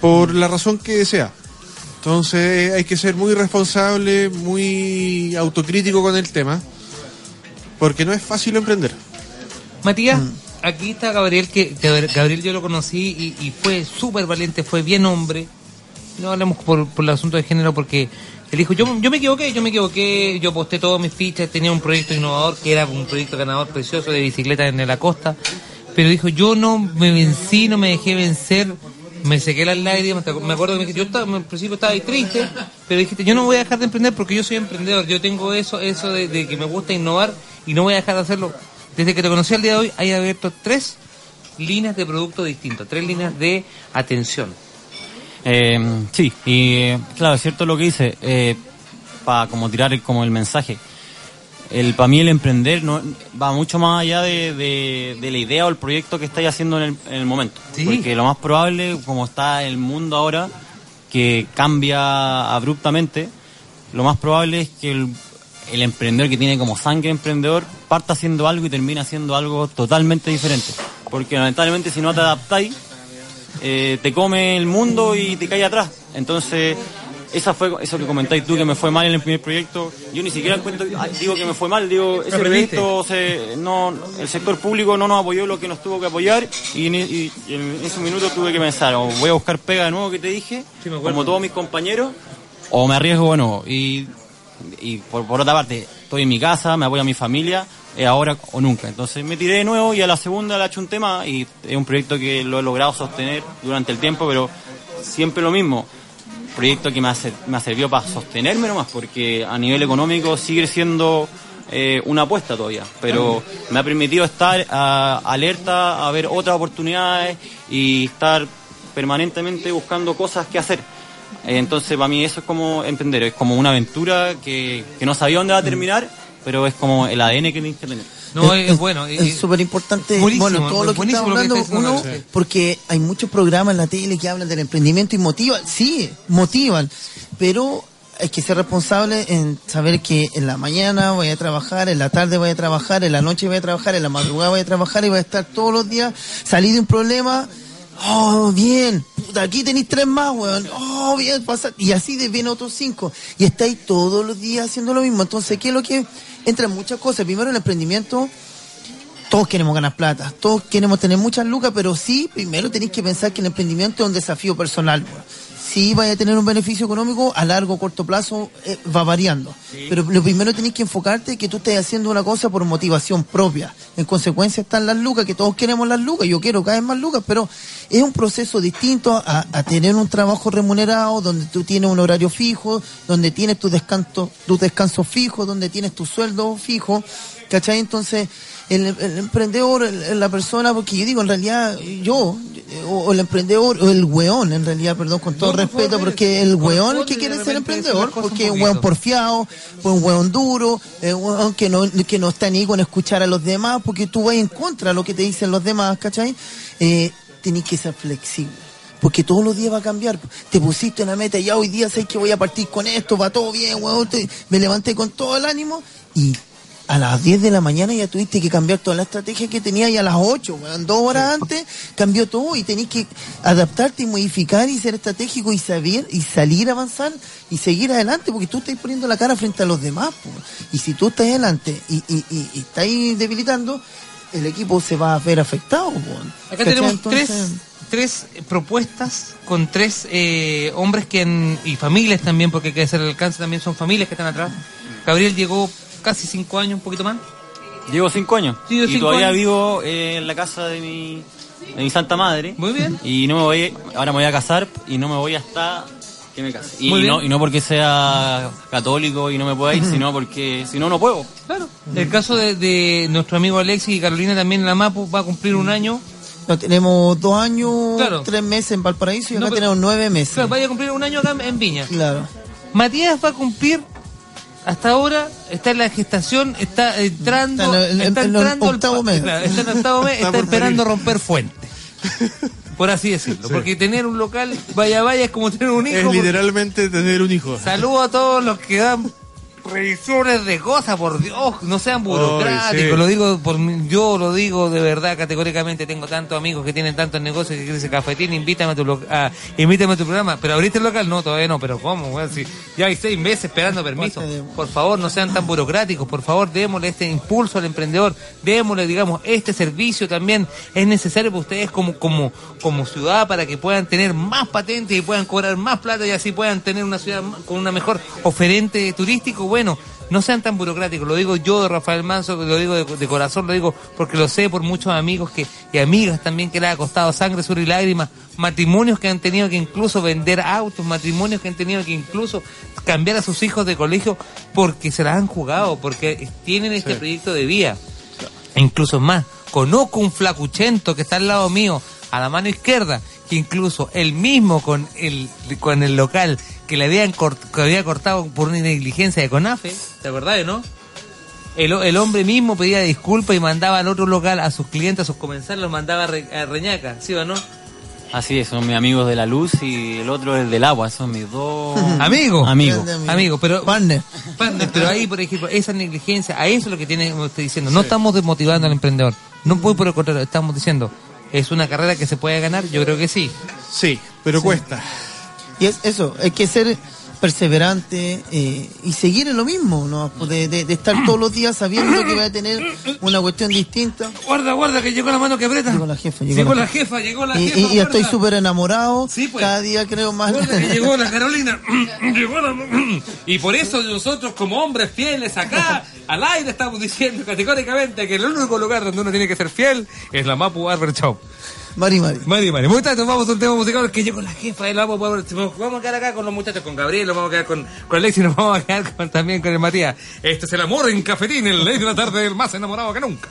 Por la razón que sea. Entonces hay que ser muy responsable, muy autocrítico con el tema. Porque no es fácil emprender. Matías, Mm. aquí está Gabriel, que, que Gabriel yo lo conocí y, y fue súper valiente, fue bien hombre. No hablemos por, por el asunto de género porque él dijo, yo, yo me equivoqué, yo me equivoqué, yo posté todas mis fichas, tenía un proyecto innovador que era un proyecto ganador precioso de bicicleta en la costa, pero dijo, yo no me vencí, no me dejé vencer, me sequé las lágrimas, me acuerdo que me dijiste, yo estaba, al principio estaba ahí triste, pero dijiste, yo no voy a dejar de emprender porque yo soy emprendedor, yo tengo eso, eso de, de que me gusta innovar y no voy a dejar de hacerlo. Desde que te conocí al día de hoy, hay abierto tres líneas de productos distintos, tres líneas de atención. Eh, sí, y eh, claro, es cierto lo que dice, para como tirar el- como el mensaje. El, para mí el emprender no, va mucho más allá de, de- de la idea o el proyecto que estáis haciendo en el, en el momento. Porque lo más probable, como está el mundo ahora, que cambia abruptamente, lo más probable es que el, el emprendedor que tiene como sangre emprendedor parta haciendo algo y termina haciendo algo totalmente diferente. Porque lamentablemente si no te adaptáis, eh, te come el mundo y te cae atrás. Entonces, esa fue eso que comentáis tú que me fue mal en el primer proyecto. Yo ni siquiera cuento, digo que me fue mal, digo, ese proyecto se- no, el sector público no nos apoyó lo que nos tuvo que apoyar y, en- y- y en esos minutos tuve que pensar, o voy a buscar pega de nuevo que te dije, como todos mis compañeros, o me arriesgo nuevo. Y, y por, por otra parte, estoy en mi casa, me apoya mi familia, es ahora o nunca. Entonces me tiré de nuevo y a la segunda le he hecho un tema y es un proyecto que lo he logrado sostener durante el tiempo, pero siempre lo mismo. Proyecto que me ha, me ha servido para sostenerme nomás, porque a nivel económico sigue siendo eh, una apuesta todavía, pero me ha permitido estar ah, alerta a ver otras oportunidades y estar permanentemente buscando cosas que hacer. Eh, Entonces, para mí eso es como emprender, es como una aventura que, que no sabía dónde va a terminar, pero es como el ADN que tienes que tener. No, es, bueno. Es súper importante, bueno, todo lo que estamos que hablando, uno, porque hay muchos programas en la tele que hablan del emprendimiento y motivan, sí, motivan, pero hay que ser responsable en saber que en la mañana voy a trabajar, en la tarde voy a trabajar, en la noche voy a trabajar, en la madrugada voy a trabajar y voy a estar todos los días, salí de un problema, oh, bien, puta, aquí tenéis tres más, weón, oh, bien, pasa, y así viene otros cinco, y estáis todos los días haciendo lo mismo, entonces, ¿qué es lo que entra en muchas cosas? Primero el emprendimiento, todos queremos ganar plata, todos queremos tener muchas lucas, pero sí, primero tenéis que pensar que el emprendimiento es un desafío personal. weón. Sí vaya a tener un beneficio económico, a largo o corto plazo eh, va variando. Pero lo primero tenéis que enfocarte que tú estés haciendo una cosa por motivación propia. En consecuencia están las lucas, que todos queremos las lucas, yo quiero cada vez más lucas, pero es un proceso distinto a, a tener un trabajo remunerado, donde tú tienes un horario fijo, donde tienes tu descanso, tu descanso fijo, donde tienes tu sueldo fijo, ¿cachai? Entonces, el, el emprendedor, el- la persona, porque yo digo, en realidad, yo, o, o el emprendedor, o el weón, en realidad, perdón, con todo No, respeto, porque el weón corresponde que quiere ser emprendedor, porque es un weón porfiado, pues un weón duro, es un weón que no, que no está ni con escuchar a los demás, porque tú vas en contra de lo que te dicen los demás, ¿cachai? Eh, tenés que ser flexible. Porque todos los días va a cambiar. Te pusiste una meta, ya hoy día sé que voy a partir con esto, va todo bien, weón. te- me levanté con todo el ánimo y a las 10 de la mañana ya tuviste que cambiar toda la estrategia que tenías y a las 8, weón, dos horas antes cambió todo y tenés que adaptarte y modificar y ser estratégico y saber y salir a avanzar y seguir adelante porque tú estás poniendo la cara frente a los demás. po. Y si tú estás adelante y, y, y, y estás debilitando, el equipo se va a ver afectado. po. Acá tenemos Entonces, tres, tres propuestas con tres eh, hombres que han- y familias también, porque hay que hacer el alcance también son familias que están atrás. Gabriel llegó casi cinco años, un poquito más. Llevo cinco años. Sí, y cinco todavía años. vivo eh, en la casa de mi, de mi santa madre. Muy bien. Y no me voy, ahora me voy a casar y no me voy hasta que me case. Y, Muy bien. no, y no porque sea católico y no me pueda ir, [LAUGHS] sino porque si no, no puedo. Claro. El caso de, de nuestro amigo Alexis y Carolina también en la MAPU va a cumplir un año. no, tenemos dos años, Claro. tres meses en Valparaíso y acá No, pero- tenemos nueve meses. Claro, vaya a cumplir un año acá en Viña. Claro. Matías va a cumplir hasta ahora está en la gestación, está entrando, Está en el- está en el entrando al- octavo mes. claro, está en el octavo mes, Está esperando romper fuente. [LAUGHS] Por así decirlo, porque tener un local, vaya vaya, es como tener un hijo. Es porque- literalmente tener un hijo. Saludo a todos los que dan revisiones de cosas, por Dios, no sean burocráticos, sí. lo digo por yo lo digo de verdad categóricamente, tengo tantos amigos que tienen tantos negocios que dicen cafetín, invítame a tu lo- a, invítame a tu programa, pero abriste el local, no, todavía no, pero ¿cómo? Si ya hay seis meses esperando permiso, por favor no sean tan burocráticos, por favor démosle este impulso al emprendedor, démosle digamos este servicio también es necesario para ustedes como, como, como ciudad para que puedan tener más patentes y puedan cobrar más plata y así puedan tener una ciudad con una mejor oferente turístico, bueno, no sean tan burocráticos, lo digo yo de Rafael Manso, lo digo de, de corazón, lo digo porque lo sé por muchos amigos que y amigas también que les ha costado sangre, sudor y lágrimas, matrimonios que han tenido que incluso vender autos, matrimonios que han tenido que incluso cambiar a sus hijos de colegio porque se las han jugado, porque tienen este proyecto de vida. E incluso más, conozco un flacuchento que está al lado mío, a la mano izquierda, que incluso él mismo con el, con el local que le habían cort- que había cortado por una negligencia de CONAFE, ¿te acordás, no? El, el hombre mismo pedía disculpas y mandaba al otro local a sus clientes, a sus comensales, los mandaba a, Re- a Reñaca, ¿sí o no? Así es, son mis amigos de la luz y el otro el del agua, son mis dos [LAUGHS] Amigo. amigos. Grande amigo. Amigo, pero Partner. Partner, pero ahí, por ejemplo, esa negligencia, a eso es lo que tiene, estoy diciendo. No estamos desmotivando al emprendedor. No voy por el contrario, estamos diciendo, ¿es una carrera que se puede ganar? Yo creo que sí. Sí, pero cuesta. Y es eso, hay que ser perseverante eh, y seguir en lo mismo, ¿no? De, de- de estar todos los días sabiendo que va a tener una cuestión distinta. Guarda, guarda, que llegó la mano que aprieta. Llegó la jefa, llegó, Llegó la jefa, llegó la Y, jefa. y- y estoy súper enamorado. Sí, pues. Cada día creo más. Guarda que llegó la Carolina. [LAUGHS] llegó la... Y por eso nosotros, como hombres fieles acá, al aire, estamos diciendo categóricamente que el único lugar donde uno tiene que ser fiel es la Mapu Barber Shop. Mari, Mari. Mari, Mari. Tanto, vamos a un tema musical que llegó la jefa y la vamos, a- vamos, vamos a quedar acá con los muchachos, con Gabriel, nos vamos a quedar con, con Alexis, nos vamos a quedar con- también con el Matías. Este es el amor en cafetín, el ley de la tarde, el más enamorado que nunca.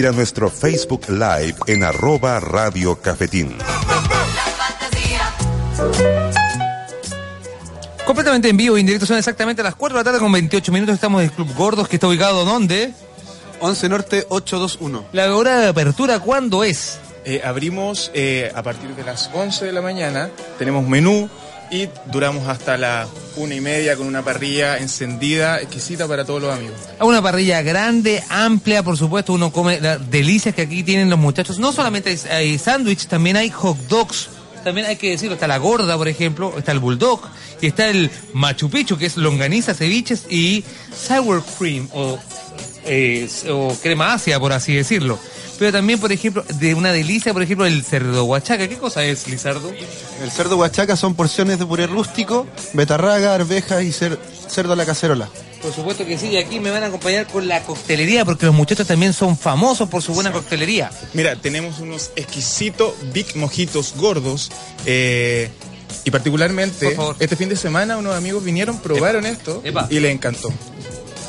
Mira nuestro Facebook Live en arroba Radio Cafetín. Completamente en vivo y en directo son exactamente las 4 de la tarde con 28 minutos. Estamos en el Club Gordos, que está ubicado ¿dónde? 11 Norte 821. La hora de apertura, ¿cuándo es? Eh, abrimos eh, a partir de las 11 de la mañana, tenemos menú y duramos hasta las una y media con una parrilla encendida, exquisita para todos los amigos. A Una parrilla grande, amplia, por supuesto, uno come las delicias que aquí tienen los muchachos. No solamente hay, sándwich, también hay hot dogs. También hay que decirlo, está la gorda, por ejemplo, está el bulldog, y está el Machu Picchu, que es longaniza, ceviches y sour cream, o, eh, o crema ácida, por así decirlo. Pero también, por ejemplo, de una delicia, por ejemplo, el cerdo huachaca. ¿Qué cosa es, Lizardo? El cerdo huachaca son porciones de puré rústico, betarraga, arvejas y cer- cerdo a la cacerola. Por supuesto que sí, y aquí me van a acompañar con la coctelería, porque los muchachos también son famosos por su buena coctelería. Mira, tenemos unos exquisitos Big Mojitos gordos. eh, y particularmente, este fin de semana unos amigos vinieron, probaron esto Epa. y les encantó.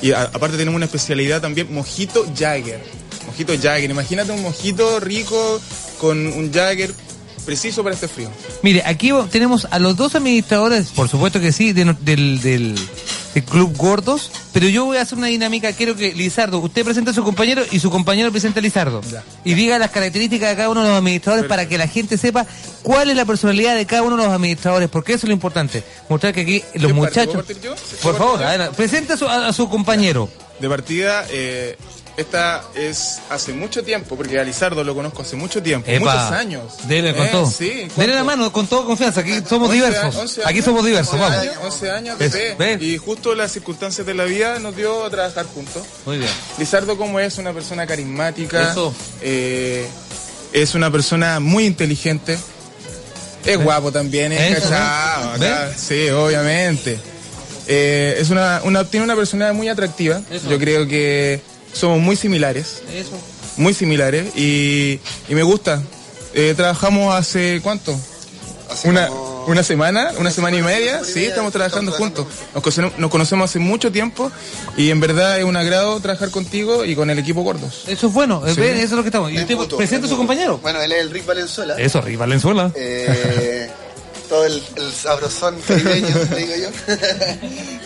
Y a- aparte tenemos una especialidad también, mojito Jagger. Mojito Jagger. Imagínate un mojito rico con un Jagger preciso para este frío. Mire, aquí tenemos a los dos administradores, por supuesto que sí, de del, del, del Club Gordos, pero yo voy a hacer una dinámica, quiero que Lizardo, usted presente a su compañero y su compañero presente a Lizardo. Y diga las características de cada uno de los administradores para que la gente sepa cuál es la personalidad de cada uno de los administradores, porque eso es lo importante. Mostrar que aquí los muchachos... ¿Puedo partir yo? Por favor, adelante. presente a su, a- a su compañero. De partida, eh, esta es hace mucho tiempo, porque a Lizardo lo conozco hace mucho tiempo, Epa, muchos años. Dele con Eh, todo. Sí, Dele la mano con toda confianza, aquí somos 11 diversos. a- 11 Aquí somos diversos, 11 vamos. años, 11 años de. Y justo las circunstancias de la vida nos dio a trabajar juntos. Muy bien. Lizardo, como es una persona carismática, Eso. eh, es una persona muy inteligente, es guapo también, es Eso, cachado, sí, obviamente. Eh, es una, una, tiene una personalidad muy atractiva. Eso. Yo creo que somos muy similares, Eso. muy similares y, y me gusta. Eh, trabajamos hace cuánto? una, una semana, una semana y media, sí, estamos trabajando juntos. Nos, cono- nos conocemos hace mucho tiempo y en verdad es un agrado trabajar contigo y con el equipo Gordos. Eso es bueno, Sí. eso es lo que estamos. Y usted presenta a su compañero. Bueno, él es el Rick Valenzuela. Eso, Rick Valenzuela. Eh, todo el, el sabrosón caribeño, [LAUGHS] digo yo. [LAUGHS]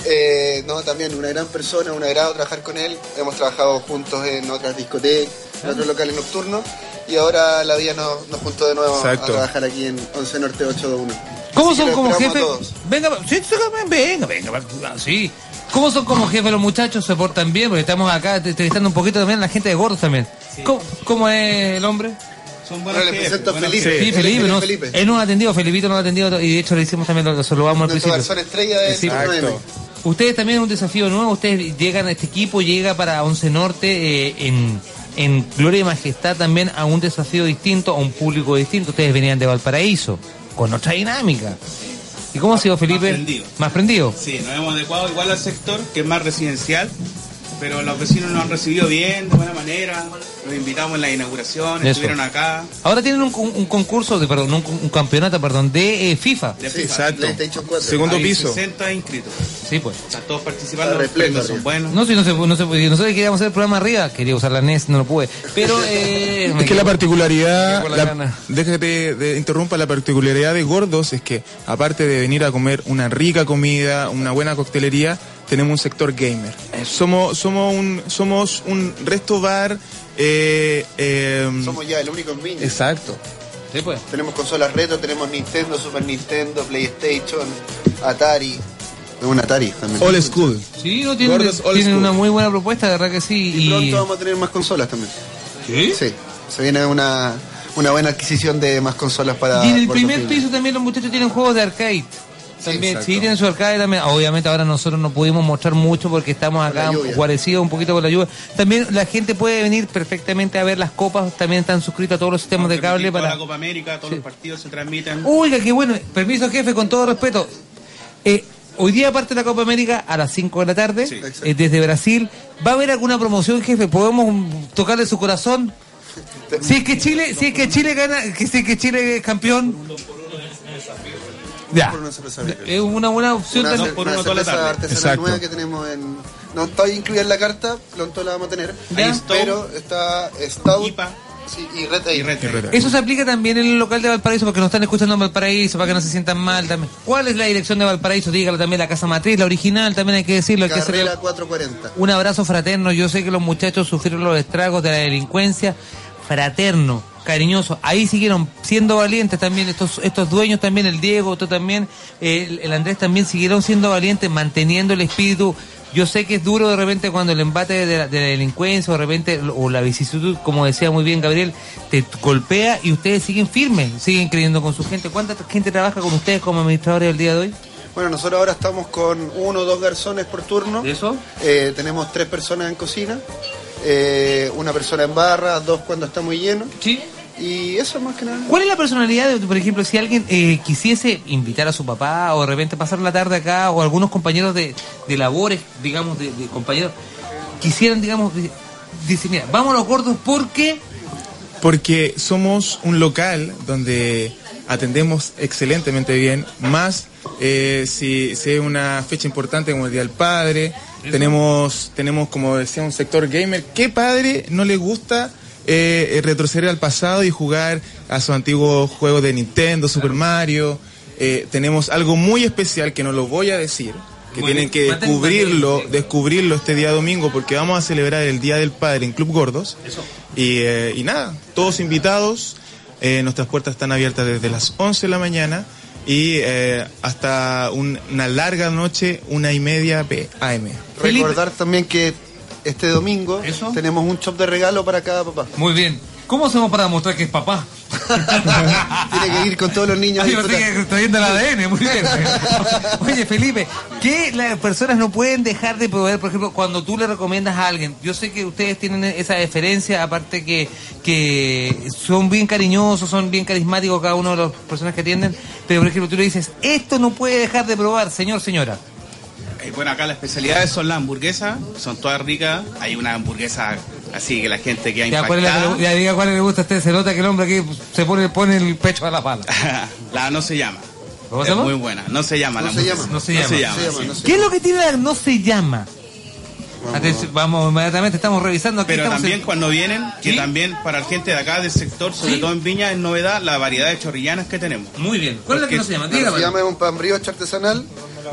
Eh, no, también una gran persona, un agrado trabajar con él. Hemos trabajado juntos en otras discotecas, en otros locales nocturnos. Y ahora la vida nos, nos juntó de nuevo Exacto. a trabajar aquí en 11 Norte 821. ¿Cómo Así son como jefe? Venga, sí, sí, venga, venga, venga, sí. ¿Cómo son como jefe los muchachos? ¿Se portan bien? Porque estamos acá entrevistando un poquito también a la gente de gordos también. ¿Cómo, cómo es el hombre? Son buenos Bueno, le presento a Felipe. Sí, Él es Felipe, ¿no? Felipe. Él nos ha atendido, Felipito nos ha atendido y de hecho le hicimos también, lo, lo saludamos al Nuestro principio. garzón estrella del Sí. Ustedes también un desafío nuevo, ustedes llegan a este equipo, llega para Once Norte eh, en, en Gloria y Majestad también a un desafío distinto, a un público distinto. Ustedes venían de Valparaíso, con otra dinámica. ¿Y cómo ha sido Felipe? prendido. ¿Más prendido? Sí, nos hemos adecuado igual al sector, que es más residencial, pero los vecinos nos han recibido bien, de buena manera. Los invitamos en la inauguración, Eso. estuvieron acá. Ahora tienen un, un- un concurso, de, perdón, un, un campeonato, perdón, de eh, FIFA. De FIFA. 4. Segundo Hay piso. 60 inscritos. Sí, pues. Están todos participando, Está los premios son buenos. No, si no se, no se si nosotros queríamos hacer el programa arriba, quería usar la NES, no lo pude. Pero, [LAUGHS] eh, Es que la particularidad, la la- déjate de interrumpa, la particularidad de Gordos es que aparte de venir a comer una rica comida, una buena coctelería, tenemos un sector gamer. Somos, somos un, somos un resto bar. eh, eh, Somos ya el único en Viña. Exacto. Sí, pues. Tenemos consolas retro, tenemos Nintendo, Super Nintendo, PlayStation, Atari. Un Atari también. All school. Sí, no tienen, Gordos tienen school. una muy buena propuesta, de verdad que sí. Y Y, pronto vamos a tener más consolas también. ¿Sí? Sí. Se viene una, una buena adquisición de más consolas para. y en el Gordos primer piso también los muchachos tienen juegos de arcade. También, exacto. sí, tienen su arcade también. Obviamente ahora nosotros no pudimos mostrar mucho porque estamos acá guarecidos un poquito con la lluvia. También la gente puede venir perfectamente a ver las copas, también están suscritos a todos los sistemas de cable para... la Copa América, todos los partidos se transmiten. Oiga, qué bueno. Permiso, jefe, con todo respeto. Eh, hoy día parte la Copa América a las 5 de la tarde, eh, desde Brasil. ¿Va a haber alguna promoción, jefe? ¿Podemos tocarle su corazón? Si es que Chile, si es que Chile gana, si es que Chile es campeón. Ya. Por una cerveza rica. Es una buena opción. Una, también. una cerveza artesanal nueva que tenemos en. No está incluida en la carta, pronto la vamos a tener. Ya. Pero está Stout sí, y Red Ale. Eso se aplica también en el local de Valparaíso, porque nos están escuchando en Valparaíso, para que no se sientan mal también. ¿Cuál es la dirección de Valparaíso? Dígalo también, la casa matriz, la original, también hay que decirlo. Hay que hacer Carrera 440. un abrazo fraterno. Yo sé que los muchachos sufrieron los estragos de la delincuencia. Fraterno, cariñoso. Ahí siguieron siendo valientes también estos estos dueños también, el Diego, tú también, eh, el, el Andrés también siguieron siendo valientes, manteniendo el espíritu. Yo sé que es duro de repente cuando el embate de la, de la delincuencia o de repente o la vicisitud, como decía muy bien Gabriel, te golpea y ustedes siguen firmes, siguen creyendo con su gente. ¿Cuánta gente trabaja con ustedes como administradores el día de hoy? Bueno, nosotros ahora estamos con uno o dos garzones por turno. ¿Eso? Eh, tenemos tres personas en cocina, eh, una persona en barra, dos cuando está muy lleno. Sí. Y eso más que nada. ¿Cuál es la personalidad de, por ejemplo, si alguien eh, quisiese invitar a su papá o de repente pasar la tarde acá o algunos compañeros de, de labores, digamos, de, de compañeros, quisieran, digamos, de- decir, mira, vamos a los gordos porque... Porque somos un local donde atendemos excelentemente bien, más eh, si, si es una fecha importante como el Día del Padre, tenemos, tenemos como decía un sector gamer, ¿qué padre no le gusta eh, retroceder al pasado y jugar a sus antiguos juegos de Nintendo, Super Mario? Eh, tenemos algo muy especial que no lo voy a decir, que Muy tienen que descubrirlo, descubrirlo este día domingo porque vamos a celebrar el Día del Padre en Club Gordos. Y, eh, y nada, todos invitados. eh, nuestras puertas están abiertas desde las 11 de la mañana y eh, hasta un- una larga noche, una y media p.m. Recordar también que este domingo tenemos un shop de regalo para cada papá. Muy bien. ¿Cómo hacemos para demostrar que es papá? [LAUGHS] Tiene que ir con todos los niños. que está viendo el ADN, muy bien. [LAUGHS] Oye, Felipe, ¿qué las personas no pueden dejar de proveer, por ejemplo, cuando tú le recomiendas a alguien? Yo sé que ustedes tienen esa deferencia, aparte que, que son bien cariñosos, son bien carismáticos cada uno de las personas que atienden, pero por ejemplo tú le dices, esto no puede dejar de probar, señor, señora. Eh, bueno, acá las especialidades son las hamburguesas, son todas ricas. Hay una hamburguesa así que la gente queda Ya, ¿cuál es la que le, ya diga cuál le gusta a usted. Se nota que el hombre aquí se pone, pone el pecho a la pala. [LAUGHS] la no se llama. ¿Cómo se es llama? muy buena. No se llama No la se hamburguesa. llama. No se llama. sí. ¿Qué es lo que tiene la no se llama? Atención, vamos, inmediatamente, estamos revisando aquí. Pero estamos también en- cuando vienen, que ¿Sí? también para la gente de acá del sector, sobre ¿Sí? todo en Viña, es novedad la variedad de chorrillanas que tenemos. Muy bien. ¿Cuál es la que no se llama? Que se llama un pan brioche artesanal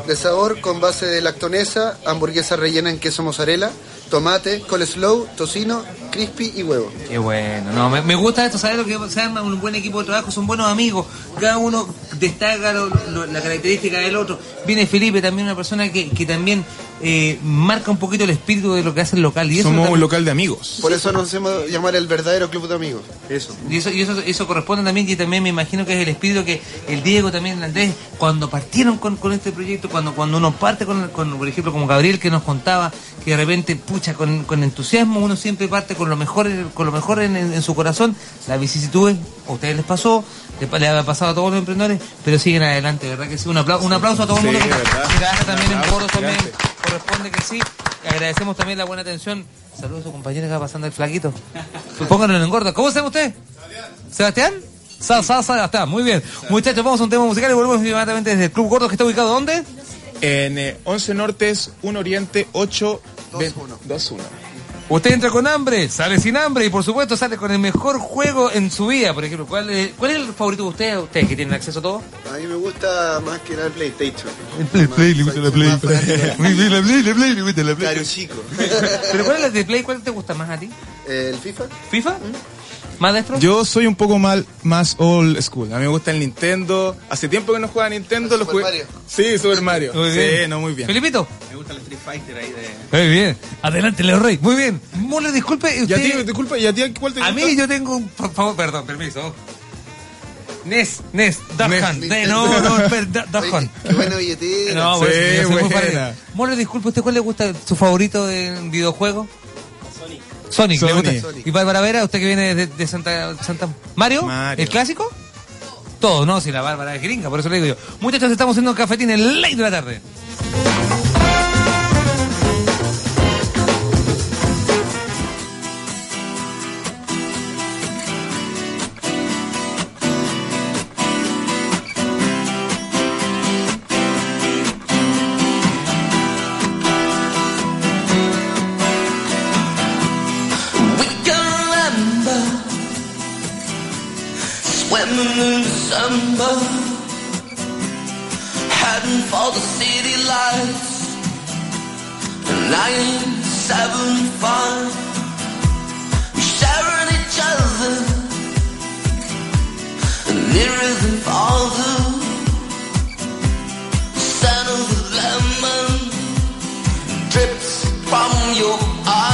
de sabor con base de lactonesa, hamburguesa rellena en queso mozzarella, tomate, coleslaw, tocino, crispy y huevo. Qué bueno, no, me, me gusta esto, ¿sabes lo que se arma? Un buen equipo de trabajo, son buenos amigos, cada uno destaca lo- lo- la característica del otro. Viene Felipe, también una persona que, que también eh, marca un poquito el espíritu de lo que hace el local. Y eso Somos un local de amigos. Por eso nos hacemos llamar el verdadero club de amigos. Eso. Y eso, y eso, eso corresponde también, y también me imagino que es el espíritu que el Diego, también el Andrés, cuando partieron con, con este proyecto, cuando, cuando uno parte con, con, por ejemplo, como Gabriel que nos contaba, que de repente, pucha, con, con entusiasmo uno siempre parte con lo mejor, con lo mejor en, en- en su corazón, las vicisitudes, a ustedes les pasó, le, pa- le ha pasado a todos los emprendedores, pero siguen adelante, ¿verdad que sí? Un aplauso, un aplauso a todo el Sí, mundo que, que trabaja también en foros también, corresponde que sí. Agradecemos también la buena atención. Saludos a su compañero que va pasando el flaquito. Pónganlo en engorda. ¿Cómo se llama usted? ¿Sebastián? Sa, sa, sa, ya está, muy bien. Muchachos, vamos a un tema musical y volvemos inmediatamente desde el Club Gordo que está ubicado ¿dónde? En eh, 11 Nortes, 1 Oriente, 8... 2-1. Usted entra con hambre, sale sin hambre y por supuesto sale con el mejor juego en su vida. Por ejemplo, ¿cuál es, cuál es el favorito de ustedes? Ustedes que tienen acceso a todo. A mí me gusta más que nada el PlayStation. El Play, Play, le gusta la Play. [LAUGHS] Muy bien, la Play, la Play, le gusta la Play. Claro, chico. [LAUGHS] Pero ¿cuál es el de Play? ¿Cuál te gusta más a ti? ¿El FIFA? ¿FIFA? ¿Más destro? Yo soy un poco mal, más old school. A mí me gusta el Nintendo. Hace tiempo que no juega Nintendo. Lo jugué. Mario. Sí, Super Mario. Muy sí, bien. no, muy bien. Felipito. Me gusta el Street Fighter ahí de... Muy bien. Adelante, Leo Rey. Muy bien. Mole, disculpe. ¿Y a ti, Usted... disculpa, ¿y a ti cuál te A gusta? mí yo tengo un... Por favor, perdón, permiso. Nes, Nes, Nes. Hunt. De- No, no, Oye, Hunt. Qué buena billetera. No, Sí, muy buena. Mole, disculpe, ¿usted cuál le gusta su favorito de videojuego? Sonic. Sonic, le Sonic. gusta. ¿Y Bárbara Vera, usted que viene de, de Santa, Santa... ¿Mario? Mario. ¿El clásico? Todo, no, si la Bárbara es gringa, por eso le digo yo. Muchachos, estamos haciendo un cafetín en ley de la tarde. December. Heading for the city lights. Nine seven five. We're staring each other. And it isn't all the Scent of the lemon Drips from your eyes.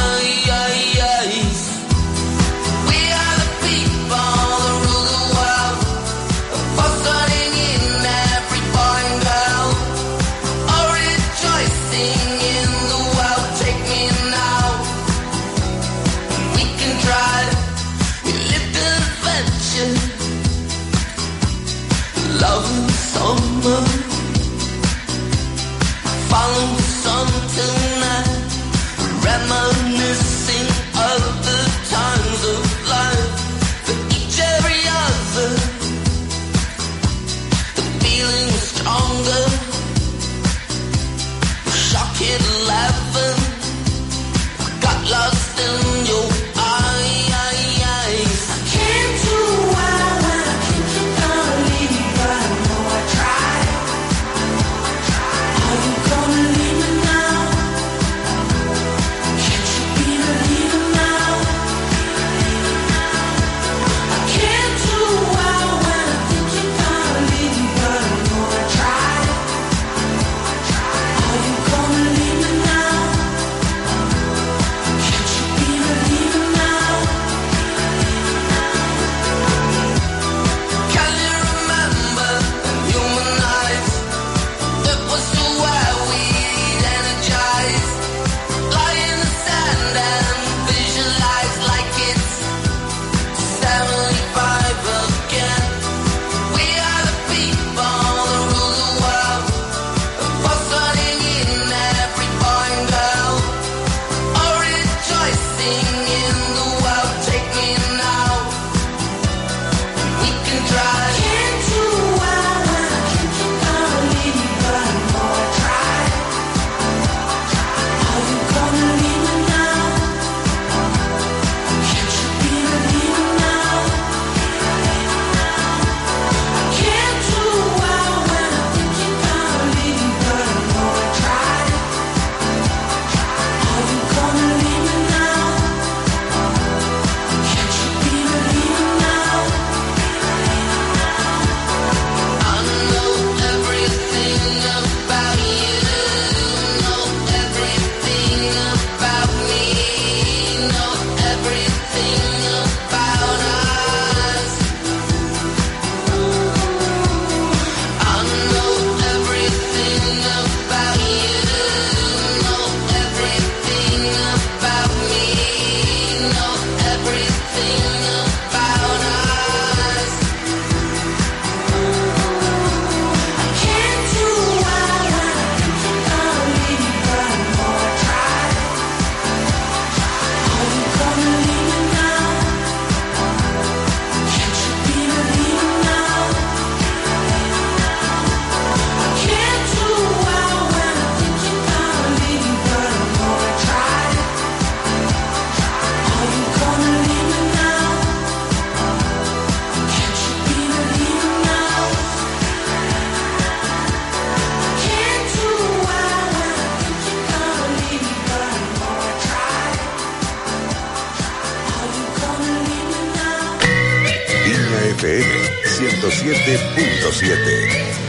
FM 107.7.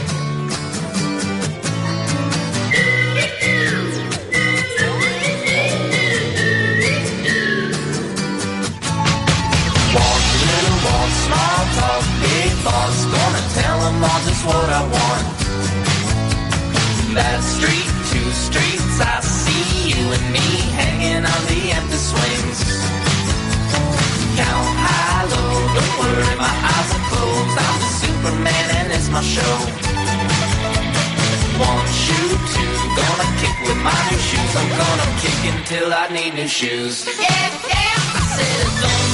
my show. One shoe, two, gonna kick with my new shoes. I'm gonna kick until I need new shoes. Yeah, yeah, I said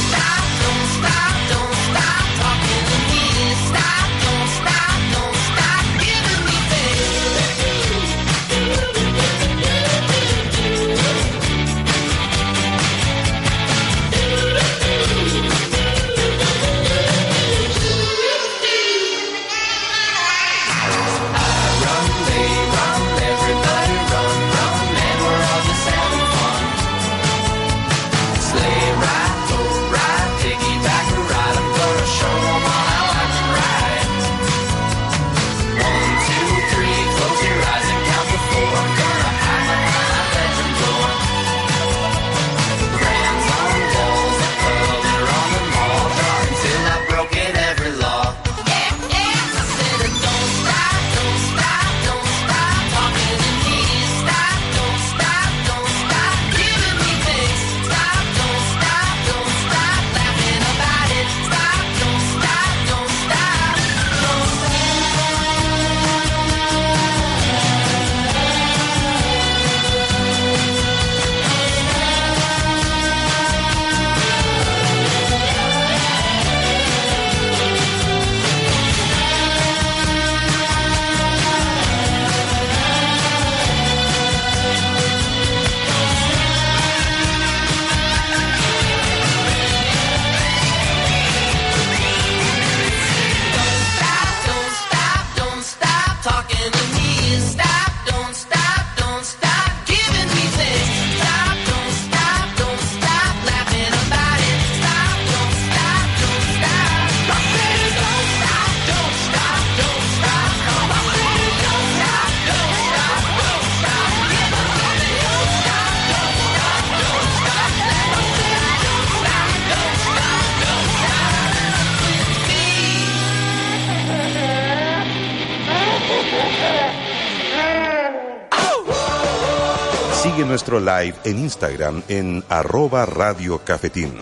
nuestro live en Instagram en arroba Radio Cafetín.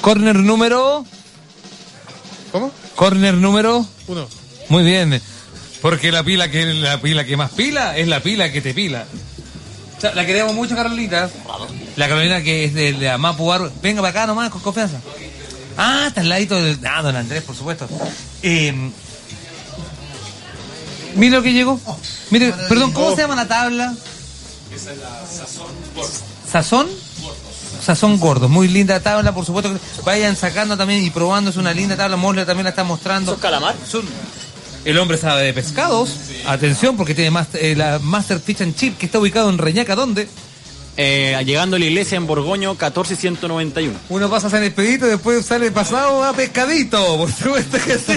Corner número. ¿Cómo? Corner número. Uno. Muy bien. Porque la pila que la pila que más pila es la pila que te pila. O sea, la queremos mucho, Carolita. La Carolina que es de, de la Mapu Bar. Venga para acá nomás, con confianza. Ah, está al ladito del. Ah, don Andrés, por supuesto. Eh, mire lo que llegó. Mire, perdón, ¿cómo se llama la tabla? Esa es la sazón ¿Sazón? Sazón gordo, muy linda tabla, por supuesto que vayan sacando también y probando, es una linda tabla, Mosler también la está mostrando. ¿Son calamar? El hombre sabe de pescados, atención porque tiene más, eh, la Master Fish and Chip que está ubicado en Reñaca, ¿dónde? Eh, llegando a la iglesia en Borgoño, 14191. Uno pasa a San Expedito y después sale pasado a Pescadito, por supuesto que sí.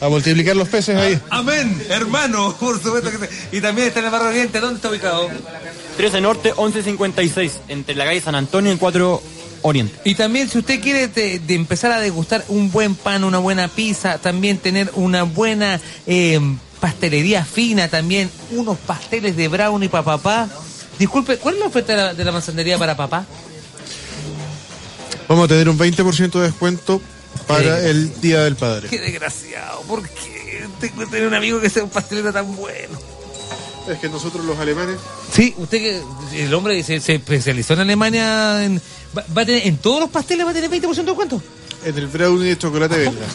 A multiplicar los peces ahí. Amén, hermano, por supuesto que sí. Y también está en el Barrio Oriente, ¿dónde está ubicado? 13 Norte, 1156, entre la calle San Antonio y 4 Oriente. Y también si usted quiere de, de empezar a degustar un buen pan, una buena pizza, también tener una buena eh, pastelería fina, también unos pasteles de brownie para papá. Disculpe, ¿cuál es la oferta de la, de la manzandería para papá? Vamos a tener un 20% de descuento para el Día del Padre. Qué desgraciado, ¿por qué tengo que tener un amigo que sea un pastelero tan bueno? Es que nosotros los alemanes Sí, usted que el hombre se, se especializó en Alemania, en- va, va a tener, en todos los pasteles va a tener 20% de descuento. en el brownie de chocolate belga.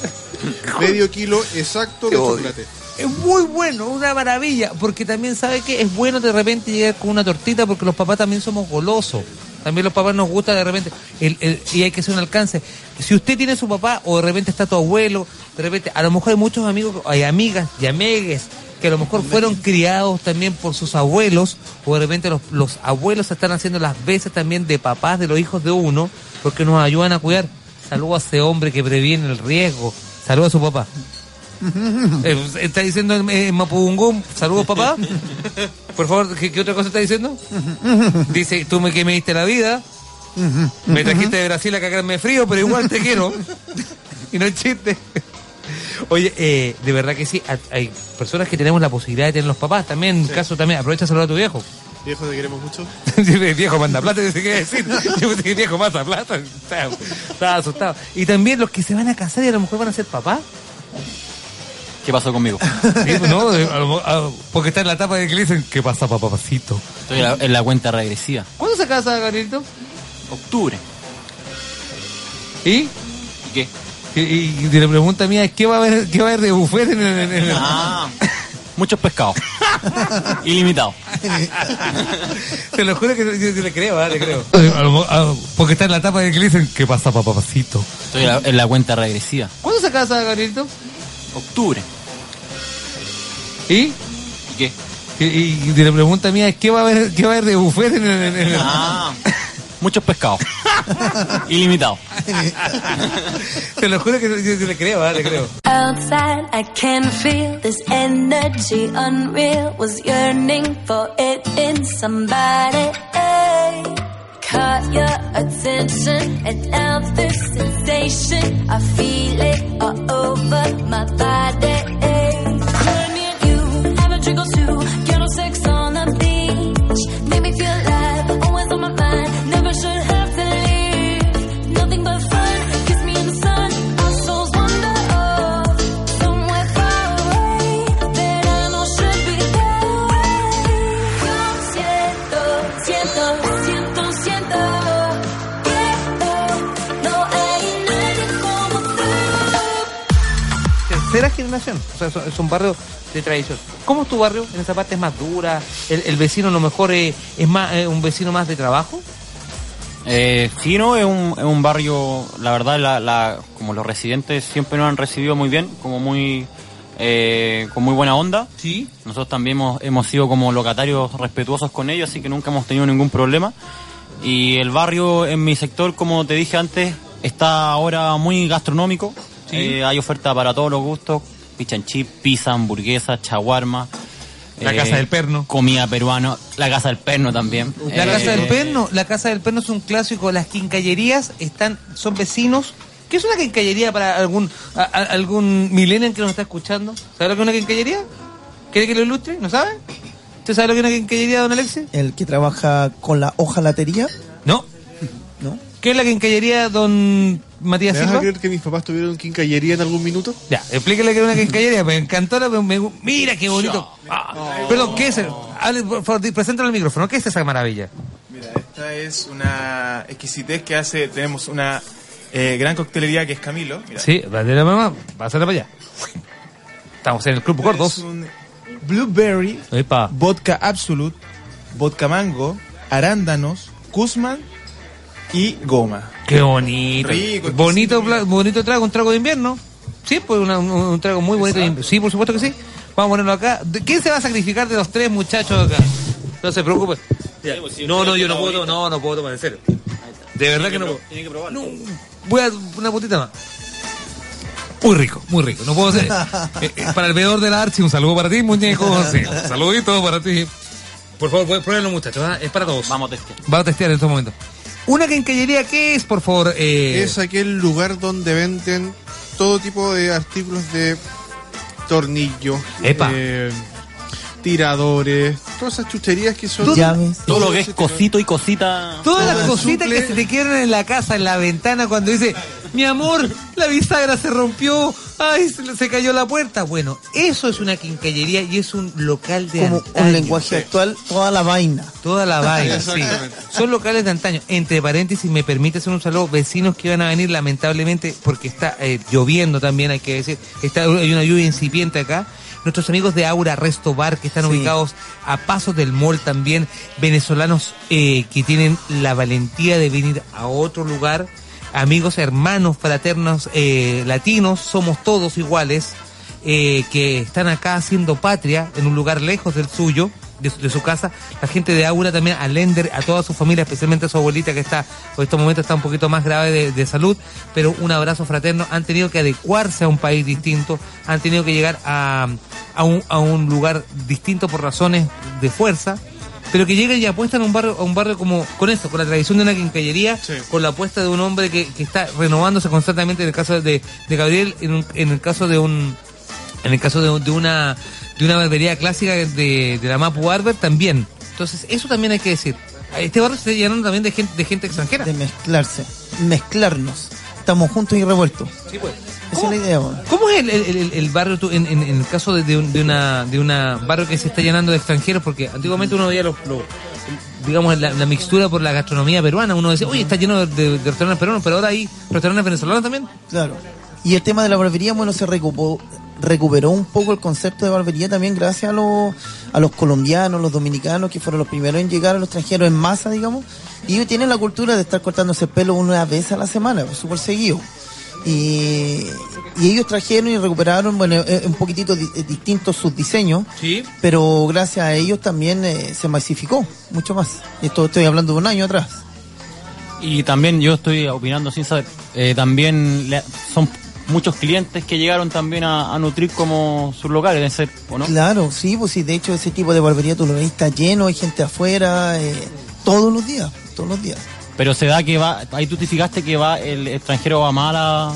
[LAUGHS] Medio kilo exacto de chocolate. Es muy bueno, una maravilla, porque también sabe que es bueno de repente llegar con una tortita, porque los papás también somos golosos. También los papás nos gusta de repente, el- el- y hay que hacer un alcance. Si usted tiene su papá, o de repente está tu abuelo, de repente, a lo mejor hay muchos amigos, hay amigas y amigues que a lo mejor fueron criados también por sus abuelos, o de repente los, los abuelos están haciendo las veces también de papás de los hijos de uno, porque nos ayudan a cuidar. Saludos a ese hombre que previene el riesgo. Saludos a su papá. [LAUGHS] Eh, ¿Está diciendo en, en Mapudungún, saludos papá? Por favor, ¿qué, qué otra cosa está diciendo? Dice, tú me, que me diste la vida, me trajiste de Brasil a cagarme frío, pero igual te quiero. y no es chiste. Oye, eh, de verdad que sí, hay- personas que tenemos la posibilidad de tener los papás. También, caso también, aprovecha a saludar a tu viejo. Viejo, te queremos mucho. [LAUGHS] viejo manda plata, qué decir. Yo pensé que el viejo manda plata. Estaba, estaba asustado. Y también los que se van a casar y a lo mejor van a ser papás. ¿Qué pasó conmigo? Sí, pues, no, a lo- a- porque está en la etapa de que le dicen, ¿qué pasa, papacito? Estoy en la, en la cuenta regresiva. ¿Cuándo se casa, Gabrielito? Octubre. ¿Y? ¿Y qué? Y, y- y la pregunta mía es, ¿qué va a haber, qué va a haber de buffet en el... en el- Ah, muchos pescados. [LAUGHS] Ilimitado. Te lo juro que yo, yo le creo, ¿ah? le creo. A lo- a- porque está en la etapa de que le dicen, ¿qué pasa, papacito? Estoy en la, en la cuenta regresiva. ¿Cuándo se casa, Gabrielito? Octubre. ¿Y? ¿Y qué? Y, y- y la pregunta mía es, ¿qué va a haber, qué va a haber de buffet en el... en el- Ah, muchos pescados. [LAUGHS] Ilimitado. [LAUGHS] Te lo juro que yo, yo le creo, ¿ah? le creo. Outside, I can feel this energy unreal. Was yearning for it in somebody. Caught your attention, and now this sensation, I feel it all over my body. Could tercera generación. O sea, es- un barrio de tradición. ¿Cómo es tu barrio? ¿En esa parte es más dura? ¿El, el vecino a lo mejor es, es más un vecino más de trabajo? Eh, sí, no, es un, es un barrio, la verdad, la, la, como los residentes siempre nos han recibido muy bien, como muy, eh, con muy buena onda. Sí. Nosotros también hemos, hemos sido como locatarios respetuosos con ellos, así que nunca hemos tenido ningún problema. Y el barrio en mi sector, como te dije antes, está ahora muy gastronómico. Sí. Eh, hay oferta para todos los gustos, fish and chip, pizza, hamburguesa, chaguarma. La Casa del Perno. Comida peruana, la casa del perno también. La Eh, Casa del Perno, la Casa del Perno es un clásico. Las quincallerías están, son vecinos. ¿Qué es una quincallería para algún a- a- algún millennial que nos está escuchando? ¿Sabe lo que es una quincallería? ¿Quiere que lo ilustre? ¿No sabe? ¿Usted sabe lo que es una quincallería, don Alexis? El que trabaja con la hojalatería. No. ¿Qué es la quincallería, don Matías ¿Me vas a Silva? creer que mis papás tuvieron quincallería en algún minuto? Ya, explíquele que es una quincallería. Me encantó. la- me- mira qué bonito. Ah, perdón, ¿qué es? el- por favor, al micrófono. ¿Qué es esa maravilla? Mira, esta es una exquisitez que hace. Tenemos una eh, gran coctelería que es Camilo. Mira. Sí, va de la mamá. Pásale para allá. Estamos en el Club Es Gordos. un blueberry, Epa. vodka absolute, vodka mango, arándanos, Guzmán y goma. Qué bonito. Rico, bonito, pla- bonito trago, un trago de invierno. Sí, pues una- un, un trago muy bonito. de invierno. Sí, por supuesto que sí. Vamos a ponerlo acá. ¿De- ¿Quién se va a sacrificar de los tres muchachos acá? No se preocupe. Ya. No, no, yo no puedo tomar. No, no puedo tomar, en serio. De verdad que no puedo. Tiene que probarlo. No, voy a una putita más. Muy rico, muy rico. No puedo ser. [LAUGHS] Eh, eh, para el veedor de la Archi, un saludo para ti, muñeco. [LAUGHS] Sí, un saludito para ti. Por favor, pruébenlo, muchachos. ¿ah? Es para todos. Vamos a testear. Va a testear en estos momentos. Una quincallería, ¿qué es, por favor? Eh, Es aquel lugar donde venden todo tipo de artículos de tornillos, Epa. eh, tiradores, todas esas chucherías que son... Llaves. Todo lo que es cosito y cosita. Todas las cositas que se te quedan en la casa, en la ventana, cuando dice, mi amor, la bisagra se rompió, ay, se, se cayó la puerta. Bueno, eso es una quincallería y es un local de Como antaño. un lenguaje actual, toda la vaina. Toda la vaina, sí. Son locales de antaño. Entre paréntesis, me permite hacer un saludo. Vecinos que van a venir, lamentablemente, porque está eh, lloviendo también, hay que decir. Está, hay una lluvia incipiente acá. Nuestros amigos de Aura Resto Bar, que están Sí. ubicados a pasos del mall también. Venezolanos eh, que tienen la valentía de venir a otro lugar. Amigos, hermanos, fraternos, eh, latinos, somos todos iguales. eh, que están acá haciendo patria en un lugar lejos del suyo, de su, de casa. La gente de Aura también, a Lender, a toda su familia, especialmente a su abuelita que está, por estos momentos está un poquito más grave de, salud, pero un abrazo fraterno. Han tenido que adecuarse a un país distinto, han tenido que llegar a un lugar distinto por razones de fuerza pero que llegan y apuestan a un barrio, a un barrio como con eso, con la tradición de una quincallería, con la apuesta de un hombre que, que está renovándose constantemente en el caso de, de Gabriel, en, un- en el caso de un en el caso de, de una de una barbería clásica de, de la Mapu Barber también. Entonces, eso también hay que decir. Este barrio se está llenando también de gente, de gente extranjera. De mezclarse, mezclarnos. Estamos juntos y revueltos. Sí, pues. Esa es la idea, weón. ¿Cómo es el, el- el- el barrio tú, en, en- en el caso de, de un- de una de una barrio que se está llenando de extranjeros? Porque antiguamente uno veía los, los- digamos la, la mixtura por la gastronomía peruana. Uno decía, oye, está lleno de, de- de restaurantes peruanos, pero ahora hay restaurantes venezolanos también. Claro. Y el tema de la barbería, bueno, se recuperó, recuperó un poco el concepto de barbería también gracias a los, a los colombianos, los dominicanos, que fueron los primeros en llegar a los extranjeros en masa, digamos. Y ellos tienen la cultura de estar cortándose el pelo una vez a la semana, pues, súper seguido. Y, y ellos trajeron y recuperaron, bueno, eh, un poquitito di- eh, distintos sus diseños. Sí. Pero gracias a ellos también eh, se masificó mucho más. Esto estoy hablando de un año atrás. Y también yo estoy opinando sin saber, eh, también le- son muchos clientes que llegaron también a, a nutrir como sus locales, ser, ¿o no? Claro, sí, pues sí, de hecho ese tipo de barbería tú lo ves, está lleno, hay gente afuera, eh, todos los días, todos los días. Pero se da que va, ahí tú te fijaste que va el extranjero va mal a,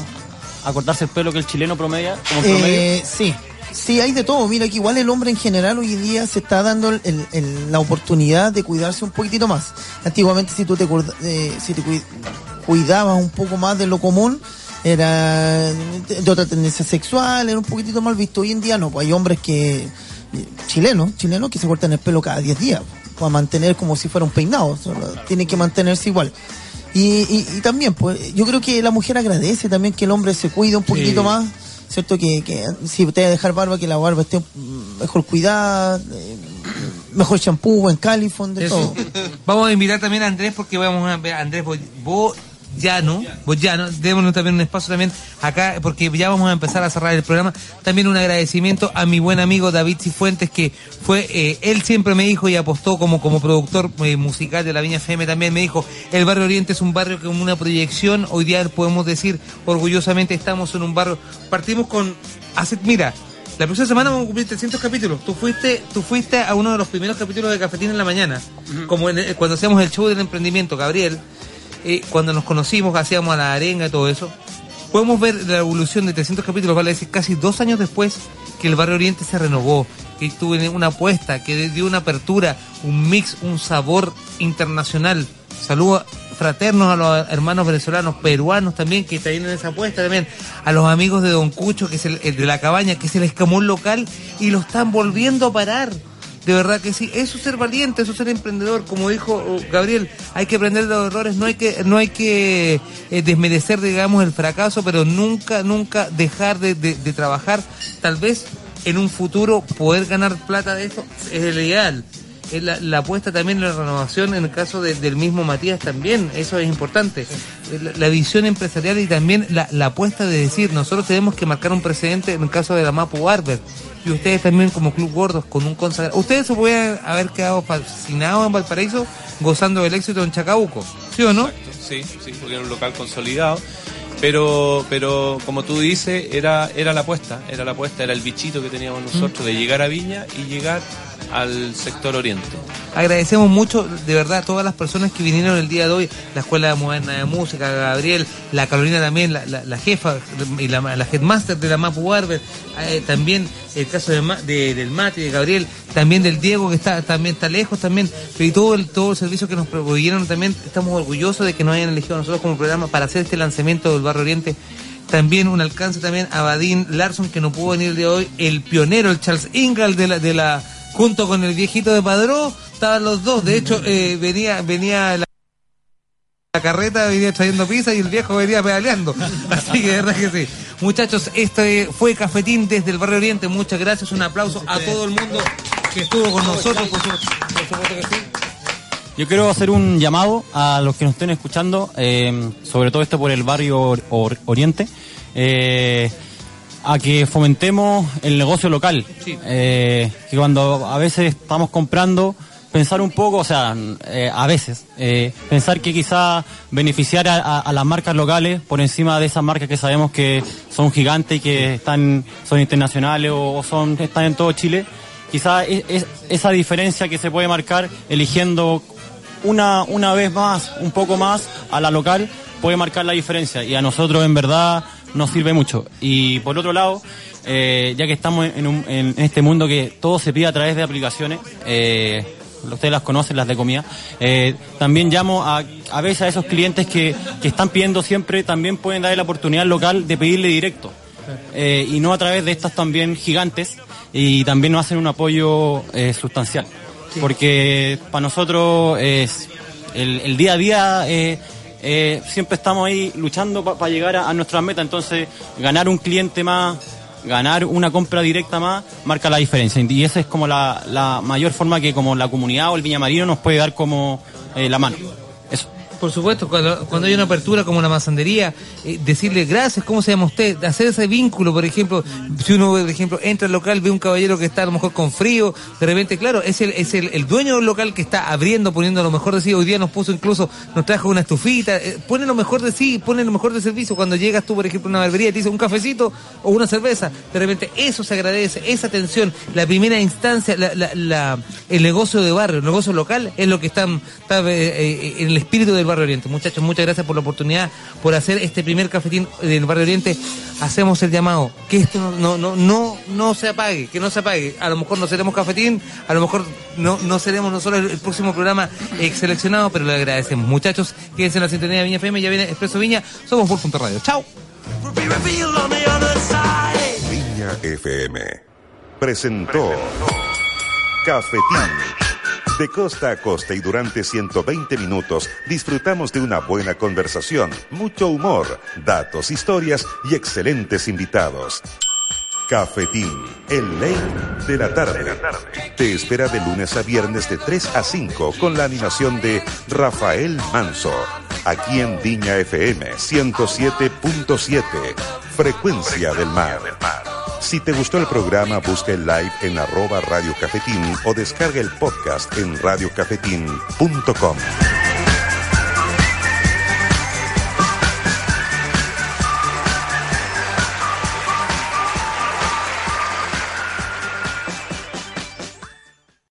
a cortarse el pelo que el chileno promedia, como promedio. Eh, sí, sí, hay de todo. Mira que igual el hombre en general hoy en día se está dando el- el- el- la oportunidad de cuidarse un poquitito más. Antiguamente si tú te, eh, si te cui- cuidabas un poco más de lo común, era de de otra tendencia sexual, era un poquitito mal visto. Hoy en día no, pues hay hombres que, eh, chilenos, chilenos que se cortan el pelo cada 10 días, para mantener como si fuera un peinado, solo tienen que mantenerse igual. Y, y, y también, pues, yo creo que la mujer agradece también que el hombre se cuide un poquitito Sí. más, ¿cierto? Que, que si te va a dejar barba, que la barba esté mm, mejor cuidada, eh, mejor champú, buen califón, de Eso. todo. Vamos a invitar también a Andrés porque vamos a ver a Andrés Bo- Boyano, Boyano, démonos también un espacio también acá porque ya vamos a empezar a cerrar el programa. También un agradecimiento a mi buen amigo David Cifuentes que fue, eh, él siempre me dijo y apostó como, como productor eh, musical de la Viña FM también me dijo, el barrio Oriente es un barrio con una proyección, hoy día podemos decir orgullosamente estamos en un barrio, partimos con, hace, mira, la próxima semana vamos a cumplir 300 capítulos. Tú fuiste, tú fuiste a uno de los primeros capítulos de Cafetín en la mañana, como en el- cuando hacíamos el show del emprendimiento, Gabriel. Eh, cuando nos conocimos, hacíamos a la arenga y todo eso. Podemos ver la evolución de 300 capítulos, vale decir, casi dos años después que el Barrio Oriente se renovó, que tuvo una apuesta, que dio una apertura, un mix, un sabor internacional. Saludos fraternos a los hermanos venezolanos, peruanos también, que tienen esa apuesta también, a los amigos de Don Cucho, que es el, el de la cabaña, que se les escamó un local y lo están volviendo a parar. De verdad que sí, eso es ser valiente, eso es ser emprendedor, como dijo oh, Gabriel, hay que aprender de los errores, no hay que, no hay que eh, desmerecer, digamos, el fracaso, pero nunca, nunca dejar de, de- de trabajar, tal vez en un futuro poder ganar plata de esto es el ideal. La, la apuesta también en la renovación en el caso de- del mismo Matías también, eso es importante. La, la visión empresarial y también la, la apuesta de decir, nosotros tenemos que marcar un precedente en el caso de la Mapu Barber. Y ustedes también como Club Gordos, con un consagrado. Ustedes se pueden haber quedado fascinados en Valparaíso gozando del éxito en Chacabuco, ¿sí o no? Sí, sí, porque era un local consolidado. Pero, pero como tú dices, era, era la apuesta, era la apuesta, era el bichito que teníamos nosotros de llegar a Viña y llegar al sector oriente. Agradecemos mucho, de verdad, a todas las personas que vinieron el día de hoy, la Escuela Moderna de Música, Gabriel, la Carolina también, la, la- la jefa y la, la headmaster de la Mapu Barber, eh, también el caso de, de- del Mati, de Gabriel, también del Diego que está también está lejos también, y todo el, todo el servicio que nos provieron también, estamos orgullosos de que nos hayan elegido nosotros como programa para hacer este lanzamiento del Barrio Oriente. También un alcance también a Badín Larson que no pudo venir de hoy, el pionero, el Charles Ingalls de la, de la junto con el viejito de Padró, estaban los dos. De hecho, eh, venía, venía la, la carreta, venía trayendo pizza y el viejo venía pedaleando. [LAUGHS] Así que de verdad que sí. Muchachos, este fue Cafetín desde el Barrio Oriente. Muchas gracias, un aplauso a todo el mundo que estuvo con nosotros. Por, su- por supuesto que sí. Yo quiero hacer un llamado a los que nos estén escuchando, eh, sobre todo esto por el barrio or- or- Oriente. Eh, a que fomentemos el negocio local. Eh, que cuando a veces estamos comprando, pensar un poco, o sea, eh, a veces, eh, pensar que quizá beneficiar a, a- a las marcas locales por encima de esas marcas que sabemos que son gigantes y que están, son internacionales o, o son, están en todo Chile. Quizá es, es- esa diferencia que se puede marcar eligiendo una, una vez más, un poco más a la local, puede marcar la diferencia. Y a nosotros en verdad nos sirve mucho. Y por otro lado, eh, ya que estamos en, un- en este mundo que todo se pide a través de aplicaciones, eh, ustedes las conocen, las de comida, eh, también llamo a, a veces a esos clientes que, que están pidiendo siempre, también pueden darle la oportunidad al local de pedirle directo. Eh, y no a través de estas también gigantes y también nos hacen un apoyo eh, sustancial. Porque para nosotros es el, el día a día eh, siempre estamos ahí luchando para llegar a, a nuestras metas. Entonces ganar un cliente más ganar una compra directa más marca la diferencia. Y esa es como la, la mayor forma que como la comunidad o el Viñamarino nos puede dar como eh, la mano. Eso Por supuesto, cuando, cuando hay una apertura como la masandería, eh, decirle gracias, ¿cómo se llama usted? Hacer ese vínculo, por ejemplo, si uno, por ejemplo, entra al local, ve un caballero que está a lo mejor con frío, de repente, claro, es el, es el, el dueño del local que está abriendo, poniendo lo mejor de sí, hoy día nos puso incluso, nos trajo una estufita, eh, pone lo mejor de sí, pone lo mejor de servicio. Cuando llegas tú, por ejemplo, a una barbería te dice un cafecito o una cerveza, de repente eso se agradece, esa atención, la primera instancia, la, el negocio de barrio, el negocio local, es lo que está, está, eh, en el espíritu del Barrio Oriente. Muchachos, muchas gracias por la oportunidad, por hacer este primer cafetín del Barrio Oriente. Hacemos el llamado, que esto no, no, no, no, no se apague, que no se apague. A lo mejor no seremos cafetín, a lo mejor no, no seremos nosotros el, el próximo programa eh, seleccionado, pero le agradecemos. Muchachos, quédense en la sintonía de Viña FM, ya viene Expreso Viña, somos Punto Radio. Chao. Viña FM presentó Cafetín. De costa a costa y durante 120 minutos disfrutamos de una buena conversación, mucho humor, datos, historias y excelentes invitados. Cafetín, el ley de la tarde. Te espera de lunes a viernes de 3 a 5 con la animación de Rafael Manso. Aquí en Viña FM 107.7, Frecuencia del Mar. Si te gustó el programa, busca el live en arroba Radio Cafetín o descarga el podcast en radiocafetín.com.